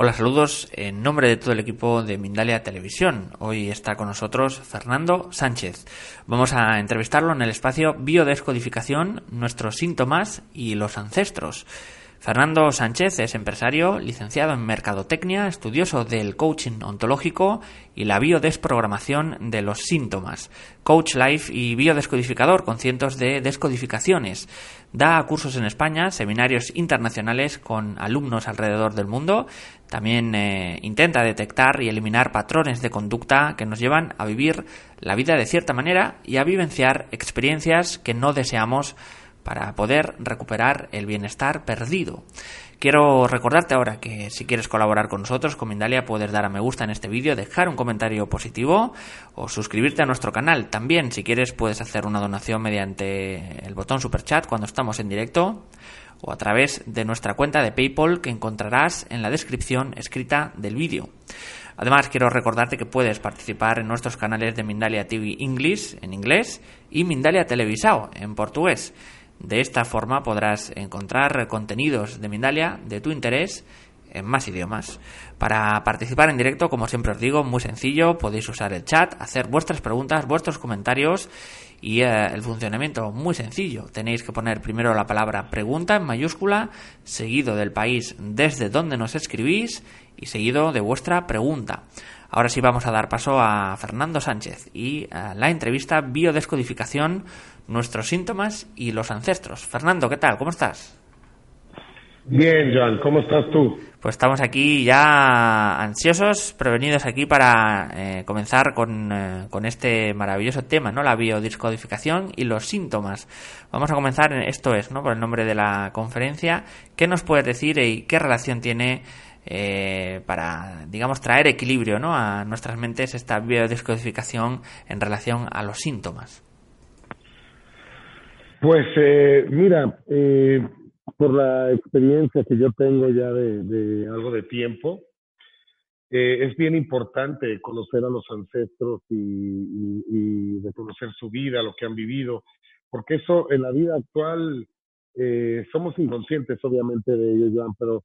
Hola, saludos en nombre de todo el equipo de Mindalia Televisión. Hoy está con nosotros Fernando Sánchez. Vamos a entrevistarlo en el espacio Biodescodificación, nuestros síntomas y los ancestros. Fernando Sánchez es empresario, licenciado en Mercadotecnia, estudioso del coaching ontológico y la biodesprogramación de los síntomas, coach life y biodescodificador con cientos de descodificaciones. Da cursos en España, seminarios internacionales con alumnos alrededor del mundo. También eh, intenta detectar y eliminar patrones de conducta que nos llevan a vivir la vida de cierta manera y a vivenciar experiencias que no deseamos para poder recuperar el bienestar perdido. Quiero recordarte ahora que si quieres colaborar con nosotros, con Mindalia, puedes dar a me gusta en este vídeo, dejar un comentario positivo o suscribirte a nuestro canal. También, si quieres, puedes hacer una donación mediante el botón super chat cuando estamos en directo o a través de nuestra cuenta de PayPal que encontrarás en la descripción escrita del vídeo. Además, quiero recordarte que puedes participar en nuestros canales de Mindalia TV English en inglés y Mindalia Televisao en portugués. De esta forma podrás encontrar contenidos de Mindalia de tu interés en más idiomas. Para participar en directo, como siempre os digo, muy sencillo, podéis usar el chat, hacer vuestras preguntas, vuestros comentarios y eh, el funcionamiento muy sencillo. Tenéis que poner primero la palabra pregunta en mayúscula, seguido del país desde donde nos escribís y seguido de vuestra pregunta. Ahora sí vamos a dar paso a Fernando Sánchez y a la entrevista Biodescodificación nuestros síntomas y los ancestros. Fernando, ¿qué tal? ¿Cómo estás? Bien, Joan, ¿cómo estás tú? Pues estamos aquí ya ansiosos, prevenidos aquí para eh, comenzar con, eh, con, este maravilloso tema, ¿no? La biodescodificación y los síntomas. Vamos a comenzar, esto es, ¿no? Por el nombre de la conferencia. ¿Qué nos puedes decir y qué relación tiene eh, para, digamos, traer equilibrio, ¿no? A nuestras mentes esta biodescodificación en relación a los síntomas? Pues eh, mira, eh, por la experiencia que yo tengo ya de, algo de tiempo, eh, es bien importante conocer a los ancestros y, y, reconocer su vida, lo que han vivido, porque eso en la vida actual somos inconscientes obviamente de ellos, Joan, pero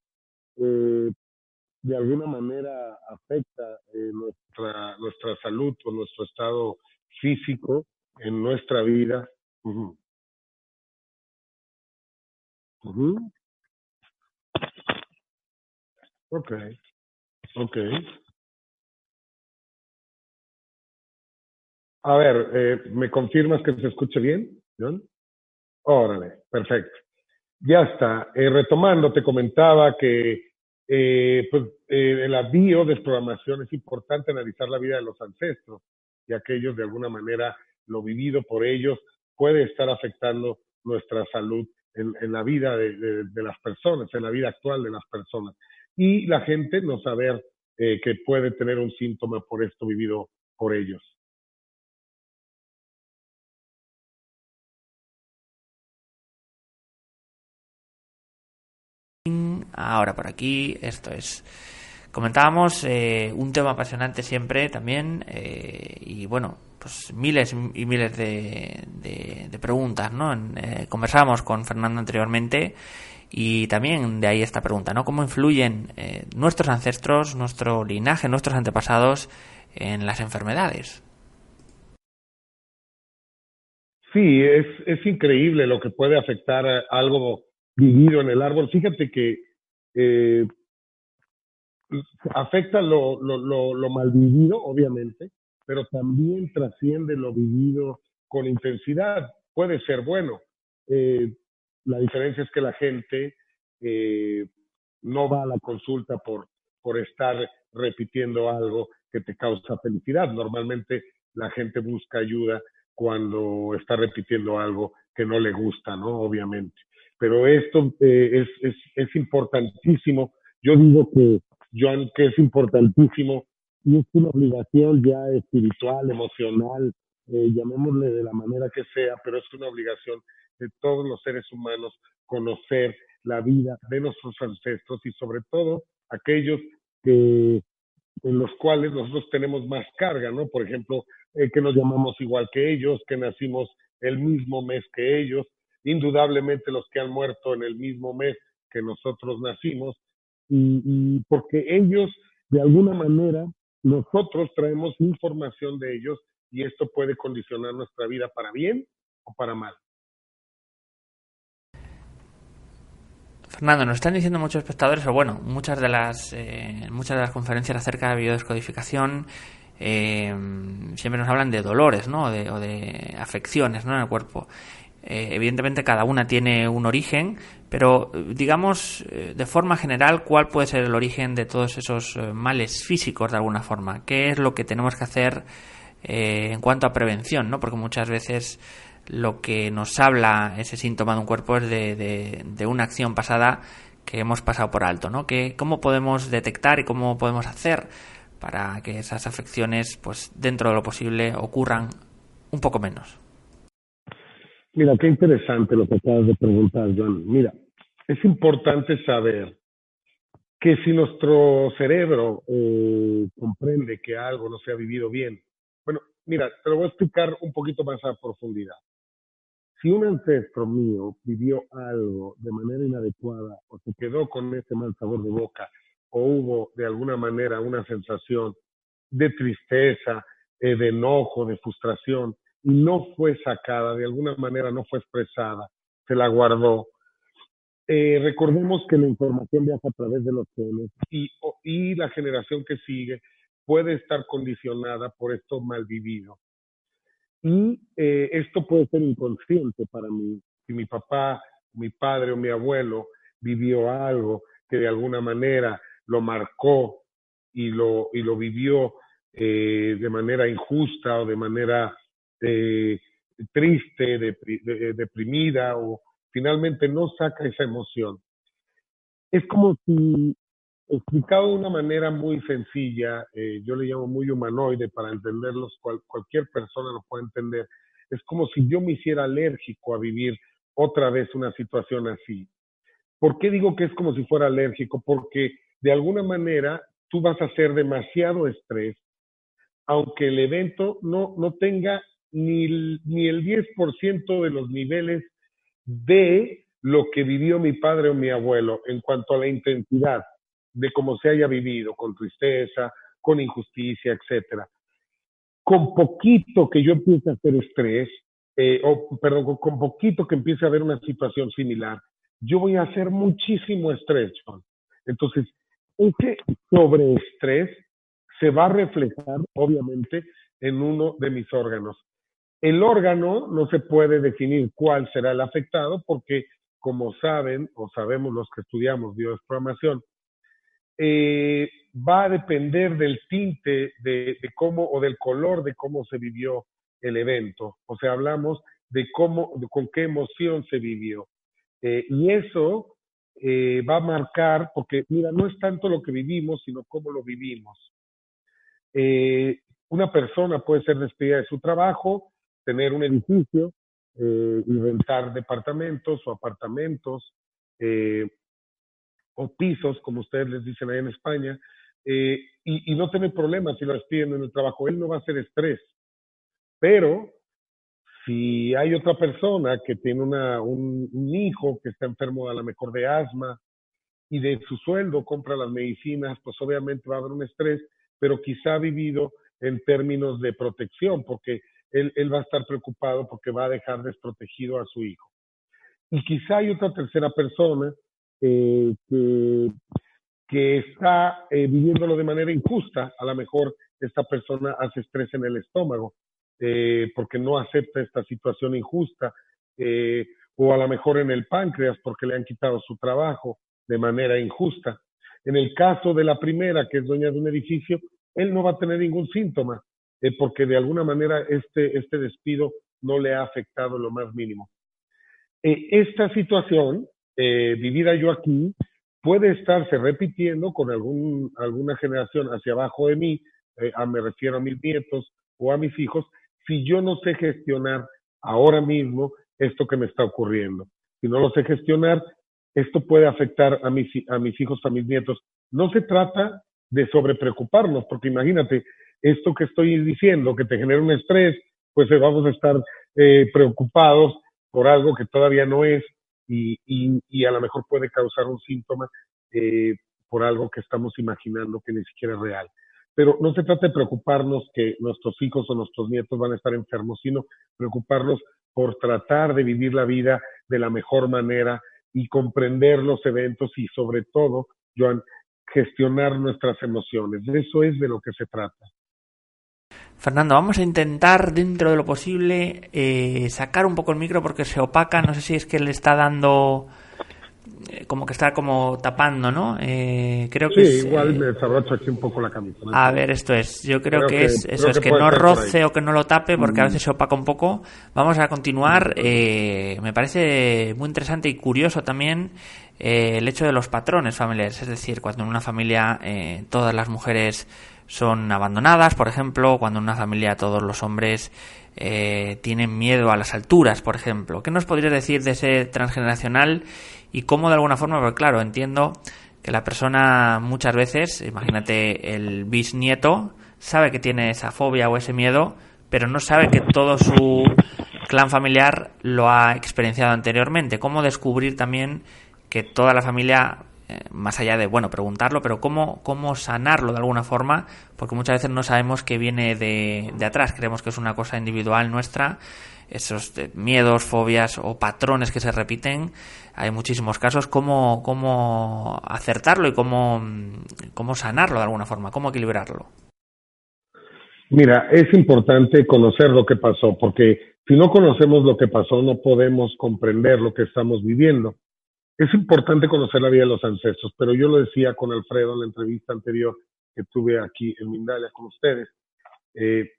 de alguna manera afecta nuestra, nuestra salud o nuestro estado físico en nuestra vida. Ok, ok. A ver, eh, ¿me confirmas que se escuche bien, John? Órale, perfecto. Ya está. Eh, retomando, te comentaba que eh, pues, en la biodesprogramación es importante analizar la vida de los ancestros, y aquellos de alguna manera lo vivido por ellos puede estar afectando nuestra salud en, la vida de, las personas, en la vida actual de las personas. Y la gente no saber eh, que puede tener un síntoma por esto vivido por ellos. Ahora por aquí, esto es. Comentábamos eh, un tema apasionante siempre también eh, y bueno, pues miles y miles de, de, preguntas, ¿no? Eh, conversábamos con Fernando anteriormente y también de ahí esta pregunta, ¿no? ¿Cómo influyen eh, nuestros ancestros, nuestro linaje, nuestros antepasados en las enfermedades? Sí, es, es increíble lo que puede afectar algo vivido en el árbol. Fíjate que eh, afecta lo, lo, lo, lo mal vivido, obviamente, pero también trasciende lo vivido con intensidad. Puede ser bueno. Eh, la diferencia es que la gente eh, no va a la consulta por, por estar repitiendo algo que te causa felicidad. Normalmente la gente busca ayuda cuando está repitiendo algo que no le gusta, ¿no? Obviamente. Pero esto eh, es, es, importantísimo. Yo digo que, Joan, que es importantísimo y es una obligación ya espiritual, emocional, eh, llamémosle de la manera que sea, pero es una obligación de todos los seres humanos conocer la vida de nuestros ancestros y sobre todo aquellos que en los cuales nosotros tenemos más carga, ¿no? Por ejemplo, eh, que nos llamamos igual que ellos, que nacimos el mismo mes que ellos, indudablemente los que han muerto en el mismo mes que nosotros nacimos, y, porque ellos, de alguna manera, nosotros traemos información de ellos y esto puede condicionar nuestra vida para bien o para mal. Fernando, nos están diciendo muchos espectadores, o bueno, muchas de las eh, muchas de las conferencias acerca de biodescodificación eh, siempre nos hablan de dolores, ¿no? O de, afecciones, ¿no? En el cuerpo. Eh, evidentemente cada una tiene un origen, pero digamos de forma general cuál puede ser el origen de todos esos males físicos de alguna forma. ¿Qué es lo que tenemos que hacer en cuanto a prevención, ¿no? Porque muchas veces lo que nos habla ese síntoma de un cuerpo es de, una acción pasada que hemos pasado por alto, ¿no? Que, ¿Cómo podemos detectar y cómo podemos hacer para que esas afecciones, pues dentro de lo posible, ocurran un poco menos? Mira, qué interesante lo que acabas de preguntar, John. Mira, es importante saber que si nuestro cerebro eh, comprende que algo no se ha vivido bien, bueno, mira, te lo voy a explicar un poquito más a profundidad. Si un ancestro mío vivió algo de manera inadecuada o se quedó con ese mal sabor de boca o hubo de alguna manera una sensación de tristeza, eh, de enojo, de frustración no fue sacada, de alguna manera no fue expresada, se la guardó. Eh, recordemos que la información viaja a través de los genes y, y la generación que sigue puede estar condicionada por esto mal vivido. Y eh, esto puede ser inconsciente para mí. Si mi papá, mi padre o mi abuelo vivió algo que de alguna manera lo marcó y lo, y lo vivió eh, de manera injusta o de manera eh, triste, deprimida o finalmente no saca esa emoción. Es como si explicado de una manera muy sencilla, eh, yo le llamo muy humanoide para entenderlos, cualquier persona lo puede entender. Es como si yo me hiciera alérgico a vivir otra vez una situación así. ¿Por qué digo que es como si fuera alérgico? Porque de alguna manera tú vas a hacer demasiado estrés, aunque el evento no, no tenga ni, ni el 10% de los niveles de lo que vivió mi padre o mi abuelo en cuanto a la intensidad de cómo se haya vivido, con tristeza, con injusticia, etcétera. Con poquito que yo empiece a hacer estrés, eh, o perdón, con poquito que empiece a haber una situación similar, yo voy a hacer muchísimo estrés, Entonces, ese sobreestrés se va a reflejar, obviamente, en uno de mis órganos. El órgano no se puede definir cuál será el afectado porque, como saben o sabemos los que estudiamos biodesprogramación, eh, va a depender del tinte de, cómo o del color de cómo se vivió el evento. O sea, hablamos de cómo, con qué emoción se vivió. Eh, y eso eh, va a marcar, porque mira, no es tanto lo que vivimos, sino cómo lo vivimos. una persona puede ser despedida de su trabajo, tener un edificio y rentar departamentos o apartamentos, o pisos, como ustedes les dicen ahí en España, eh, y, no tiene problemas si lo despiden en el trabajo. Él no va a ser estrés. Pero si hay otra persona que tiene una, un, hijo que está enfermo a lo mejor de asma y de su sueldo compra las medicinas, pues obviamente va a haber un estrés, pero quizá ha vivido en términos de protección, porque él, va a estar preocupado porque va a dejar desprotegido a su hijo. Y quizá hay otra tercera persona eh, que, está eh, viviéndolo de manera injusta. A lo mejor esta persona hace estrés en el estómago eh, porque no acepta esta situación injusta. o a lo mejor en el páncreas porque le han quitado su trabajo de manera injusta. En el caso de la primera, que es dueña de un edificio, él no va a tener ningún síntoma, porque de alguna manera este, este despido no le ha afectado lo más mínimo. eh, esta situación, eh, vivida yo aquí, puede estarse repitiendo con algún, alguna generación hacia abajo de mí, eh, me refiero a mis nietos o a mis hijos, si yo no sé gestionar ahora mismo esto que me está ocurriendo. Si no lo sé gestionar, esto puede afectar a mis, a mis hijos, a mis nietos. No se trata de sobrepreocuparnos, porque imagínate, esto que estoy diciendo, que te genera un estrés, pues eh, vamos a estar eh, preocupados por algo que todavía no es y, a lo mejor puede causar un síntoma eh, por algo que estamos imaginando que ni siquiera es real. Pero no se trata de preocuparnos que nuestros hijos o nuestros nietos van a estar enfermos, sino preocuparnos por tratar de vivir la vida de la mejor manera y comprender los eventos y sobre todo, Joan, gestionar nuestras emociones. De eso es de lo que se trata. Fernando, vamos a intentar dentro de lo posible eh, sacar un poco el micro porque se opaca, no sé si es que le está dando eh, como que está como tapando, ¿no? Eh, creo que sí, igual me desabrocho aquí un poco la camisa. A ver, esto es, yo creo, que, es eso, es que no roce o que no lo tape porque a mm. veces se opaca un poco. Vamos a continuar, me parece muy interesante y curioso también el hecho de los patrones familiares, es decir, cuando en una familia todas las mujeres son abandonadas, por ejemplo, cuando en una familia todos los hombres eh, tienen miedo a las alturas, por ejemplo. ¿Qué nos podrías decir de ese transgeneracional y cómo de alguna forma, porque claro, entiendo que la persona muchas veces, imagínate el bisnieto, sabe que tiene esa fobia o ese miedo, pero no sabe que todo su clan familiar lo ha experienciado anteriormente. ¿Cómo descubrir también que toda la familia más allá de, bueno, preguntarlo, pero cómo, cómo sanarlo de alguna forma, porque muchas veces no sabemos qué viene de, de atrás, creemos que es una cosa individual nuestra, esos eh, miedos, fobias o patrones que se repiten, hay muchísimos casos, cómo, cómo acertarlo y cómo, cómo sanarlo de alguna forma, cómo equilibrarlo. Mira, es importante conocer lo que pasó, porque si no conocemos lo que pasó, no podemos comprender lo que estamos viviendo es importante conocer la vida de los ancestros, pero yo lo decía con Alfredo en la entrevista anterior que tuve aquí en Mindalia con ustedes. Eh,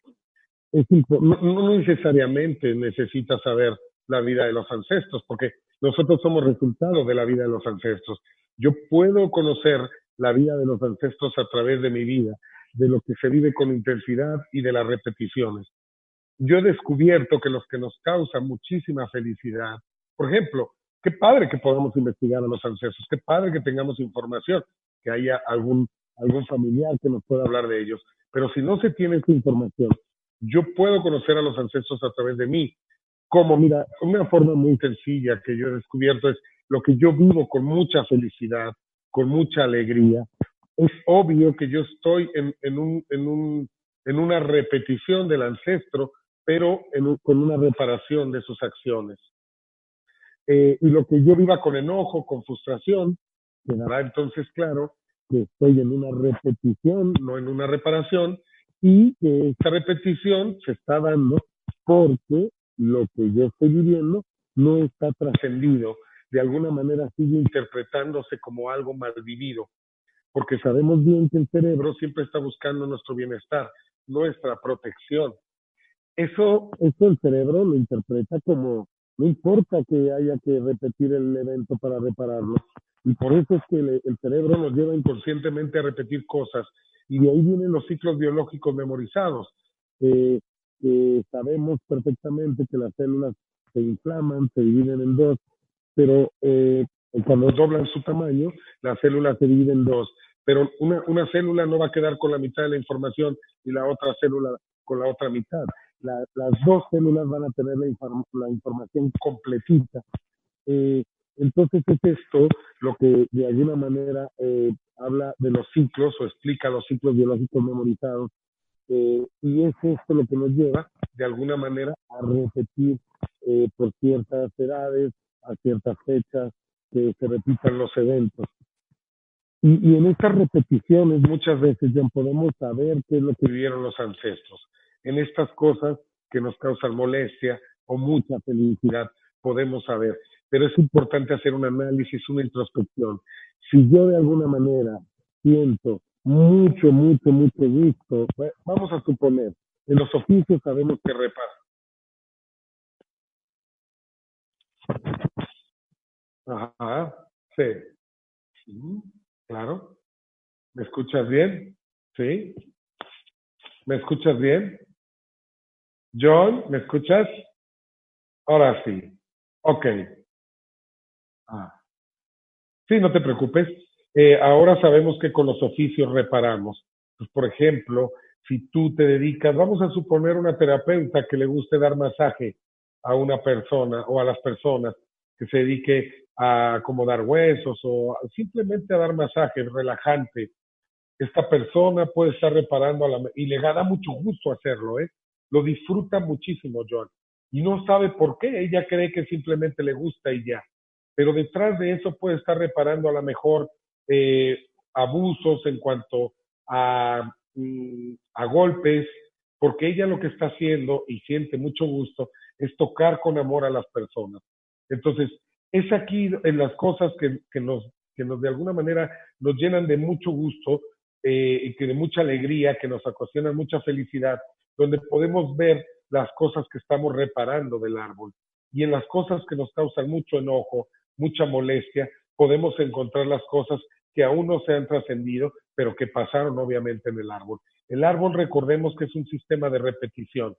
no, necesariamente necesitas saber la vida de los ancestros, porque nosotros somos resultado de la vida de los ancestros. Yo puedo conocer la vida de los ancestros a través de mi vida, de lo que se vive con intensidad y de las repeticiones. Yo he descubierto que los que nos causan muchísima felicidad, por ejemplo, Qué padre que podamos investigar a los ancestros, qué padre que tengamos información, que haya algún, algún familiar que nos pueda hablar de ellos. Pero si no se tiene esa información, yo puedo conocer a los ancestros a través de mí. Como, mira, una forma muy sencilla que yo he descubierto es lo que yo vivo con mucha felicidad, con mucha alegría. Es obvio que yo estoy en, en, un, en, un, en una repetición del ancestro, pero con una reparación de sus acciones. Eh, y lo que yo viva con enojo, con frustración, quedará entonces claro que estoy en una repetición, no en una reparación, y que esta repetición se está dando porque lo que yo estoy viviendo no está trascendido, de alguna manera sigue interpretándose como algo mal vivido, porque sabemos bien que el cerebro siempre está buscando nuestro bienestar, nuestra protección. Eso, eso el cerebro lo interpreta como no importa que haya que repetir el evento para repararlo. Y por eso es que el cerebro nos lleva inconscientemente a repetir cosas. Y de ahí vienen los ciclos biológicos memorizados. Eh, sabemos perfectamente que las células se inflaman, se dividen en dos, pero eh, cuando doblan su tamaño, las células se dividen en dos. Pero una, una célula no va a quedar con la mitad de la información y la otra célula con la otra mitad las dos células van a tener la, información completita. Eh, entonces es esto lo que de alguna manera eh, habla de los ciclos o explica los ciclos biológicos memorizados eh, y es esto lo que nos lleva de alguna manera a repetir por ciertas edades, a ciertas fechas, que se repitan los eventos. Y, y en estas repeticiones muchas veces ya podemos saber qué es lo que vivieron los ancestros en estas cosas que nos causan molestia o mucha felicidad, podemos saber. Pero es importante hacer un análisis, una introspección. Si yo de alguna manera siento mucho, mucho, mucho gusto, vamos a suponer, en los oficios sabemos que repara. Ajá, sí. Claro. ¿Me escuchas bien? ¿Sí? ¿Me escuchas bien? John, ¿me escuchas? Ahora sí. Ok. Ah. Sí, no te preocupes. Eh, ahora sabemos que con los oficios reparamos. Pues, por ejemplo, si tú te dedicas, vamos a suponer una terapeuta que le guste dar masaje a una persona o a las personas que se dedique a acomodar huesos o simplemente a dar masaje relajante. Esta persona puede estar reparando a la, y le da mucho gusto hacerlo, ¿eh? Lo disfruta muchísimo, John. Y no sabe por qué, ella cree que simplemente le gusta y ya. Pero detrás de eso puede estar reparando a lo mejor eh, abusos en cuanto a, mm, a golpes, porque ella lo que está haciendo y siente mucho gusto es tocar con amor a las personas. Entonces, es aquí en las cosas que, que, nos, que nos de alguna manera nos llenan de mucho gusto eh, y que de mucha alegría, que nos ocasionan mucha felicidad, donde podemos ver las cosas que estamos reparando del árbol. Y en las cosas que nos causan mucho enojo, mucha molestia, podemos encontrar las cosas que aún no se han trascendido, pero que pasaron obviamente en el árbol. El árbol, recordemos que es un sistema de repetición.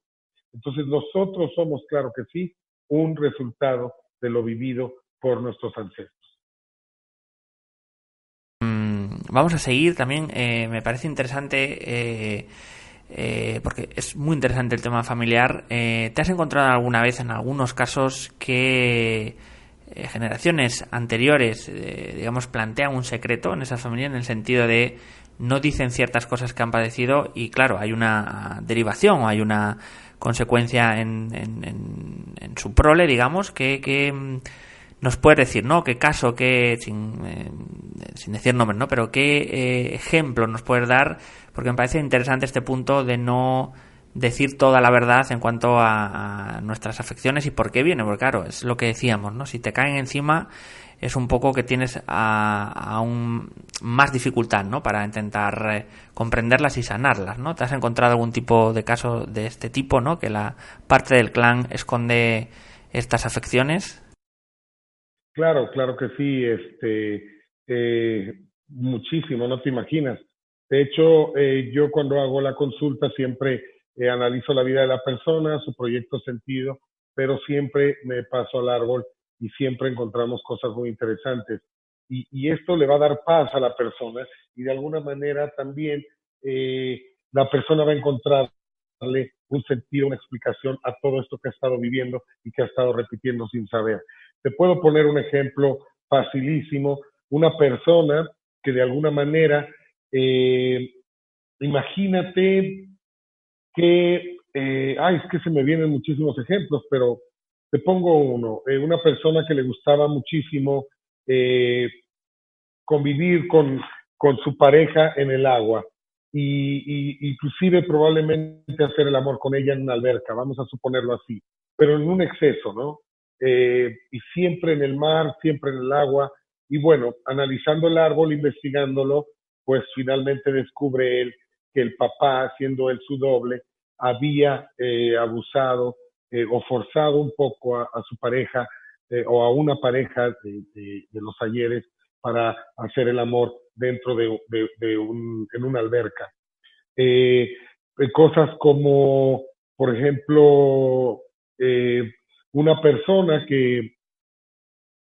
Entonces nosotros somos, claro que sí, un resultado de lo vivido por nuestros ancestros. Mm, vamos a seguir también, eh, me parece interesante, eh, eh, porque es muy interesante el tema familiar. ¿Te has encontrado alguna vez en algunos casos que generaciones anteriores, digamos, plantean un secreto en esa familia en el sentido de no dicen ciertas cosas que han padecido y claro, hay una derivación o hay una consecuencia en, en, su prole, digamos, que, que mm, nos puede decir, ¿no? ¿Qué caso, qué, sin, eh, sin decir nombres, ¿no? Pero qué eh, ejemplo nos puedes dar? Porque me parece interesante este punto de no decir toda la verdad en cuanto a, nuestras afecciones y por qué viene, porque claro, es lo que decíamos, ¿no? Si te caen encima es un poco que tienes aún más dificultad, ¿no? Para intentar eh, comprenderlas y sanarlas, ¿no? ¿Te has encontrado algún tipo de caso de este tipo, ¿no? Que la parte del clan esconde estas afecciones. Claro, claro que sí, este, eh, muchísimo, no te imaginas. De hecho, eh, yo cuando hago la consulta siempre eh, analizo la vida de la persona, su proyecto sentido, pero siempre me paso al árbol y siempre encontramos cosas muy interesantes. Y, y esto le va a dar paz a la persona y de alguna manera también la persona va a encontrarle un sentido, una explicación a todo esto que ha estado viviendo y que ha estado repitiendo sin saber. Te puedo poner un ejemplo facilísimo, una persona que de alguna manera, eh, imagínate que, eh, ay, es que se me vienen muchísimos ejemplos, pero te pongo uno, eh, una persona que le gustaba muchísimo convivir con, con su pareja en el agua y, y, inclusive probablemente hacer el amor con ella en una alberca, vamos a suponerlo así, pero en un exceso, ¿no? Eh, y siempre en el mar, siempre en el agua. Y bueno, analizando el árbol, investigándolo, pues finalmente descubre él que el papá, siendo él su doble, había eh, abusado eh, o forzado un poco a, su pareja o a una pareja de, los ayeres para hacer el amor dentro de, un, en una alberca. cosas como, por ejemplo, una persona que,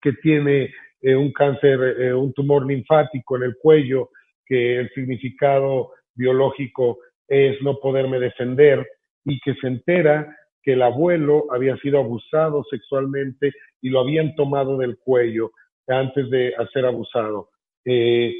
que tiene eh, un cáncer, eh, un tumor linfático en el cuello, que el significado biológico es no poderme defender y que se entera que el abuelo había sido abusado sexualmente y lo habían tomado del cuello antes de ser abusado. Eh,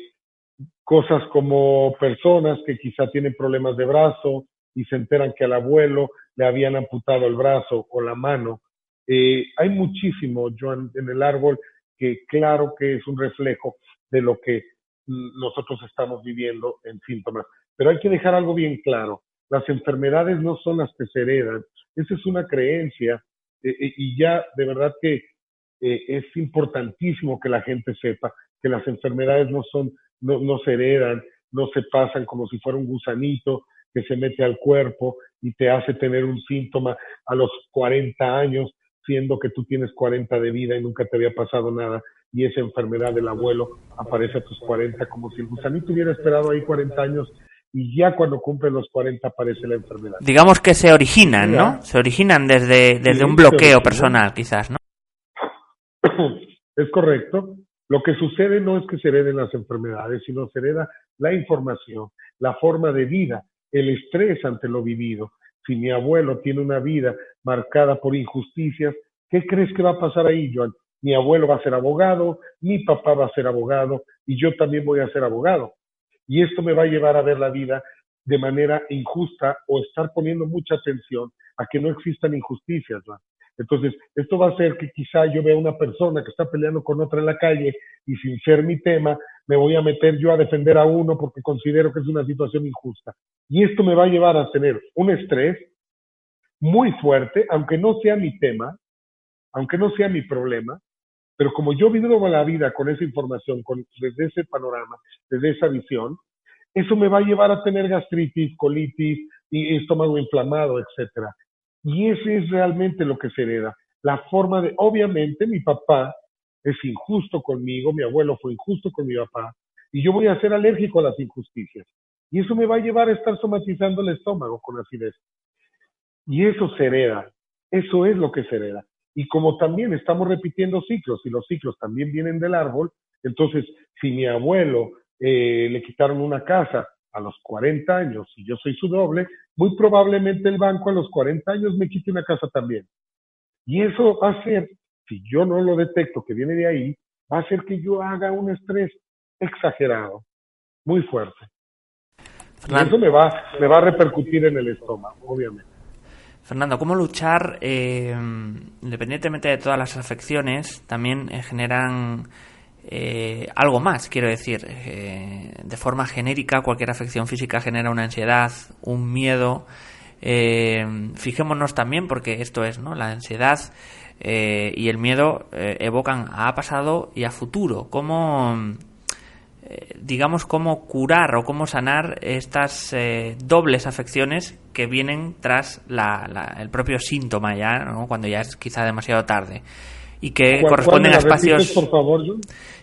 cosas como personas que quizá tienen problemas de brazo y se enteran que al abuelo le habían amputado el brazo o la mano eh, hay muchísimo, Joan, en el árbol que claro que es un reflejo de lo que nosotros estamos viviendo en síntomas. Pero hay que dejar algo bien claro. Las enfermedades no son las que se heredan. Esa es una creencia eh, eh, y ya de verdad que es importantísimo que la gente sepa que las enfermedades no son, no, no se heredan, no se pasan como si fuera un gusanito que se mete al cuerpo y te hace tener un síntoma a los 40 años siendo que tú tienes 40 de vida y nunca te había pasado nada y esa enfermedad del abuelo aparece a tus 40 como si el gusanito hubiera esperado ahí 40 años y ya cuando cumple los 40 aparece la enfermedad. Digamos que se originan, ¿no? Se originan desde, desde un bloqueo personal, quizás, ¿no? Es correcto. Lo que sucede no es que se hereden las enfermedades, sino se hereda la información, la forma de vida, el estrés ante lo vivido. Si mi abuelo tiene una vida marcada por injusticias, ¿qué crees que va a pasar ahí, Joan? Mi abuelo va a ser abogado, mi papá va a ser abogado y yo también voy a ser abogado. Y esto me va a llevar a ver la vida de manera injusta o estar poniendo mucha atención a que no existan injusticias. Joan. Entonces, esto va a hacer que quizá yo vea una persona que está peleando con otra en la calle y sin ser mi tema, me voy a meter yo a defender a uno porque considero que es una situación injusta. Y esto me va a llevar a tener un estrés muy fuerte, aunque no sea mi tema, aunque no sea mi problema, pero como yo vivo la vida con esa información, con, desde ese panorama, desde esa visión, eso me va a llevar a tener gastritis, colitis y estómago inflamado, etcétera. Y ese es realmente lo que se hereda. La forma de, obviamente mi papá es injusto conmigo, mi abuelo fue injusto con mi papá, y yo voy a ser alérgico a las injusticias. Y eso me va a llevar a estar somatizando el estómago con acidez. Y eso se hereda, eso es lo que se hereda. Y como también estamos repitiendo ciclos, y los ciclos también vienen del árbol, entonces si mi abuelo eh, le quitaron una casa a los 40 años y yo soy su doble, muy probablemente el banco a los 40 años me quite una casa también. Y eso va a ser, si yo no lo detecto que viene de ahí, va a hacer que yo haga un estrés exagerado, muy fuerte. Y eso me va, me va a repercutir en el estómago, obviamente. Fernando, ¿cómo luchar, eh, independientemente de todas las afecciones, también eh, generan eh, algo más, quiero decir. Eh, de forma genérica, cualquier afección física genera una ansiedad, un miedo. Eh, fijémonos también, porque esto es, ¿no? La ansiedad y el miedo evocan a pasado y a futuro. ¿Cómo, digamos, cómo curar o cómo sanar estas dobles afecciones que vienen tras el propio síntoma ya, cuando ya es quizá demasiado tarde? Y que corresponden a espacios. por favor,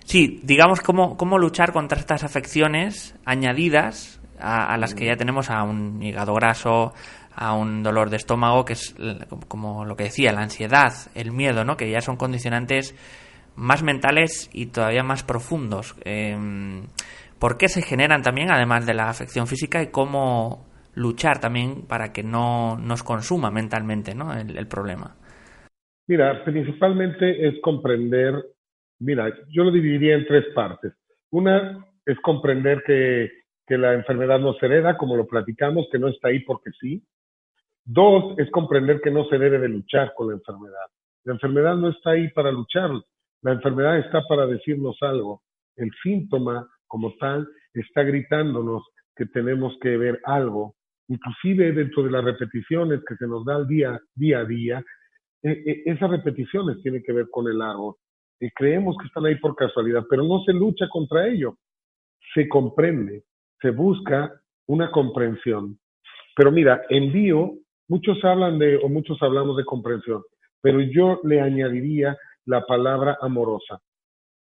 Sí, digamos cómo, cómo luchar contra estas afecciones añadidas a, las que ya tenemos a un hígado graso, a un dolor de estómago, que es como lo que decía, la ansiedad, el miedo, ¿no? que ya son condicionantes más mentales y todavía más profundos. Em, ¿Por qué se generan también, además de la afección física, y cómo luchar también para que no nos consuma mentalmente ¿no? el problema? Mira, principalmente es comprender, mira, yo lo dividiría en tres partes. Una es comprender que, que la enfermedad no se hereda, como lo platicamos, que no está ahí porque sí. Dos, es comprender que no se debe de luchar con la enfermedad. La enfermedad no está ahí para luchar, la enfermedad está para decirnos algo. El síntoma como tal está gritándonos que tenemos que ver algo. Inclusive dentro de las repeticiones que se nos da al día, día a día, e, e, esas repeticiones tienen que ver con el árbol. Y creemos que están ahí por casualidad, pero no se lucha contra ello. Se comprende, se busca una comprensión. Pero mira, envío, muchos hablan de, o muchos hablamos de comprensión, pero yo le añadiría la palabra amorosa,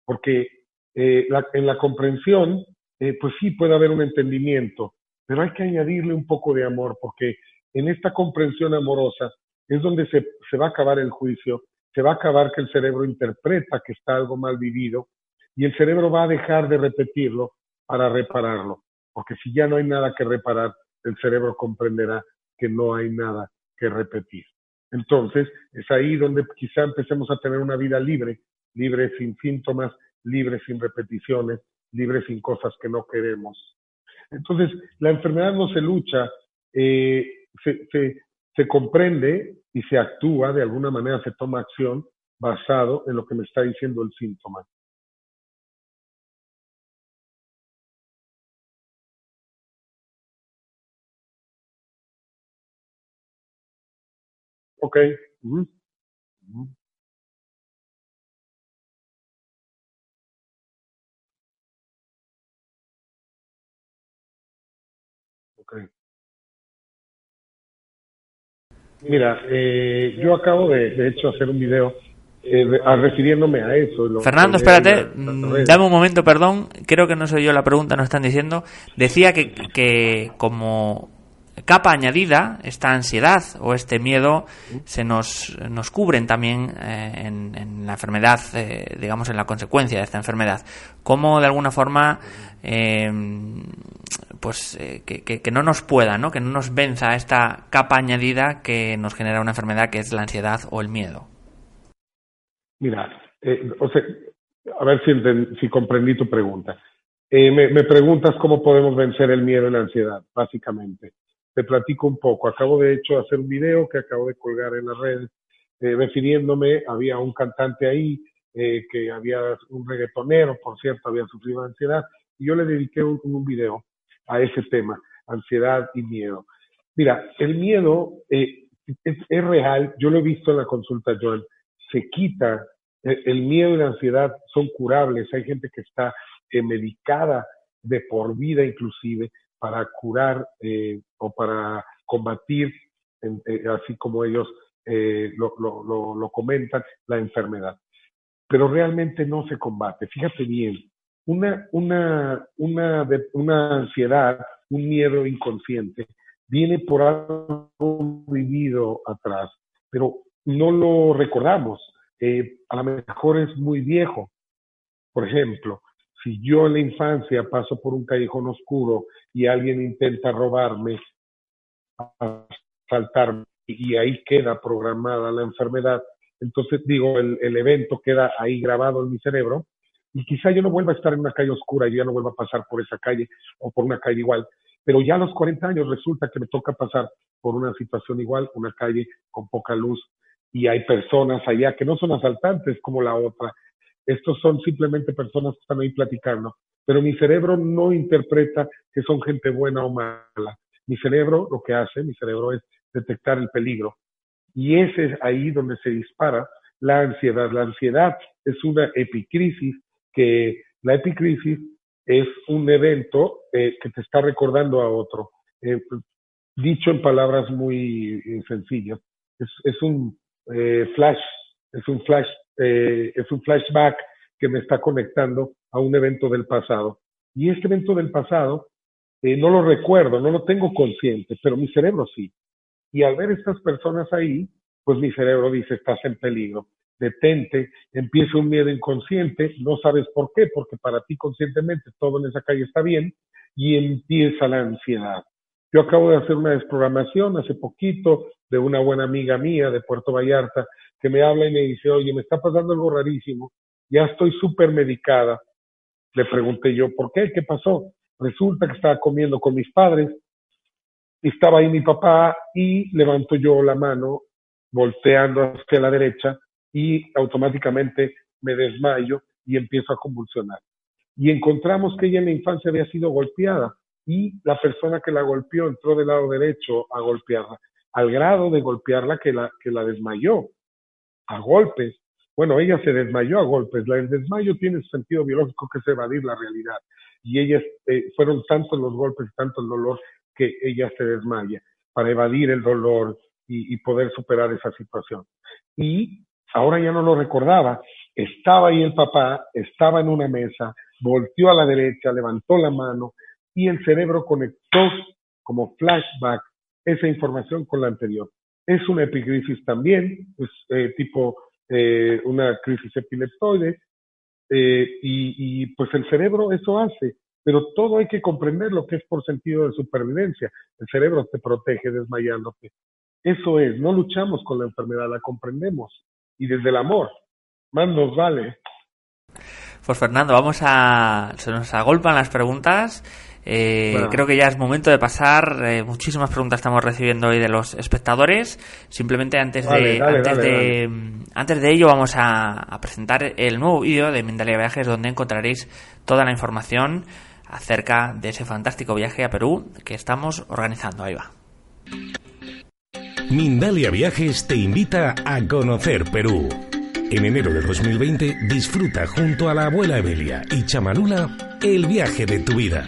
porque eh, en la comprensión, eh, pues sí puede haber un entendimiento, pero hay que añadirle un poco de amor, porque en esta comprensión amorosa es donde se, se va a acabar el juicio, se va a acabar que el cerebro interpreta que está algo mal vivido y el cerebro va a dejar de repetirlo para repararlo, porque si ya no hay nada que reparar, el cerebro comprenderá que no hay nada que repetir. Entonces, es ahí donde quizá empecemos a tener una vida libre, libre sin síntomas, libre sin repeticiones, libre sin cosas que no queremos. Entonces, la enfermedad no se lucha, eh, se, se comprende y se actúa, de alguna manera se toma acción basado en lo que me está diciendo el síntoma. Ok. Mira, eh, yo acabo de, de hecho, hacer un video eh, refiriéndome a eso. Fernando, espérate, mm, dame un momento, perdón, creo que no soy yo la pregunta, no están diciendo. Decía que, que como capa añadida, esta ansiedad o este miedo se nos, nos cubren también eh, en, la enfermedad, eh, digamos, en la consecuencia de esta enfermedad. Cómo de alguna forma, eh, pues, que, no nos pueda, ¿no? que no nos venza esta capa añadida que nos genera una enfermedad que es la ansiedad o el miedo. Mira, o sea, a ver si, comprendí tu pregunta. me preguntas cómo podemos vencer el miedo y la ansiedad, básicamente te platico un poco. Acabo de hecho hacer un video que acabo de colgar en las redes eh, refiriéndome, había un cantante ahí eh, que había un reggaetonero, por cierto, había sufrido ansiedad, y yo le dediqué un, video a ese tema, ansiedad y miedo. Mira, el miedo eh, es, real, yo lo he visto en la consulta, Joan, se quita, el miedo y la ansiedad son curables, hay gente que está medicada de por vida inclusive para curar eh, o para combatir, eh, así como ellos eh, lo, lo, lo, comentan, la enfermedad. Pero realmente no se combate. Fíjate bien, una, una, una, una ansiedad, un miedo inconsciente, viene por algo vivido atrás, pero no lo recordamos. a lo mejor es muy viejo. Por ejemplo, si yo en la infancia paso por un callejón oscuro y alguien intenta robarme, saltarme, y ahí queda programada la enfermedad, entonces digo, el, el, evento queda ahí grabado en mi cerebro y quizá yo no vuelva a estar en una calle oscura, yo ya no vuelva a pasar por esa calle o por una calle igual, pero ya a los 40 años resulta que me toca pasar por una situación igual, una calle con poca luz y hay personas allá que no son asaltantes como la otra, estos son simplemente personas que están ahí platicando, pero mi cerebro no interpreta que son gente buena o mala. Mi cerebro lo que hace, mi cerebro es detectar el peligro. Y ese es ahí donde se dispara la ansiedad. La ansiedad es una epicrisis que la epicrisis es un evento eh, que te está recordando a otro. Eh, dicho en palabras muy eh, sencillas, es, un flash, es un flash eh, es un flashback que me está conectando a un evento del pasado. Y este evento del pasado eh, no lo recuerdo, no lo tengo consciente, pero mi cerebro sí. Y al ver estas personas ahí, pues mi cerebro dice, estás en peligro, detente, empieza un miedo inconsciente, no sabes por qué, porque para ti conscientemente todo en esa calle está bien, y empieza la ansiedad. Yo acabo de hacer una desprogramación hace poquito de una buena amiga mía de Puerto Vallarta que me habla y me dice, oye, me está pasando algo rarísimo, ya estoy súper medicada. Le pregunté yo, ¿por qué? ¿Qué pasó? Resulta que estaba comiendo con mis padres, estaba ahí mi papá y levanto yo la mano volteando hacia la derecha y automáticamente me desmayo y empiezo a convulsionar. Y encontramos que ella en la infancia había sido golpeada y la persona que la golpeó entró del lado derecho a golpearla, al grado de golpearla que la, que la desmayó a golpes. Bueno, ella se desmayó a golpes. El desmayo tiene sentido biológico que es evadir la realidad. Y ellas eh, fueron tantos los golpes, tanto el dolor, que ella se desmaya para evadir el dolor y, poder superar esa situación. Y ahora ya no lo recordaba. Estaba ahí el papá, estaba en una mesa, volteó a la derecha, levantó la mano y el cerebro conectó como flashback esa información con la anterior. Es una epicrisis también, es eh, tipo eh, una crisis epileptoide, eh, y, y, pues el cerebro eso hace, pero todo hay que comprender lo que es por sentido de supervivencia. El cerebro te protege desmayándote. Eso es, no luchamos con la enfermedad, la comprendemos. Y desde el amor, más nos vale. Pues Fernando, vamos a... Se nos agolpan las preguntas. Eh, Creo que ya es momento de pasar. Eh, muchísimas preguntas estamos recibiendo hoy de los espectadores. Simplemente antes de antes de antes de ello vamos a, a presentar el nuevo vídeo de Mindalia Viajes donde encontraréis toda la información acerca de ese fantástico viaje a Perú que estamos organizando. Ahí va. Mindalia Viajes te invita a conocer Perú. En enero de 2020 disfruta junto a la abuela Evelia y Chamanula el viaje de tu vida.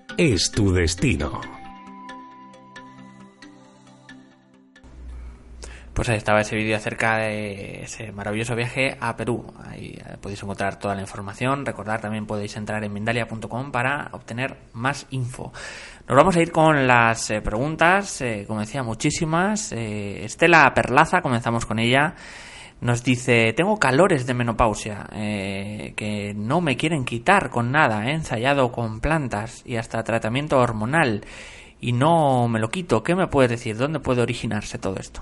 es tu destino. Pues ahí estaba ese vídeo acerca de ese maravilloso viaje a Perú. Ahí eh, podéis encontrar toda la información. Recordad, también podéis entrar en Mindalia.com para obtener más info. Nos vamos a ir con las eh, preguntas, eh, como decía, muchísimas. Estela Perlaza, comenzamos con ella. Nos dice, tengo calores de menopausia que no me quieren quitar con nada. He ensayado con plantas y hasta tratamiento hormonal y no me lo quito. ¿Qué me puedes decir? ¿Dónde puede originarse todo esto?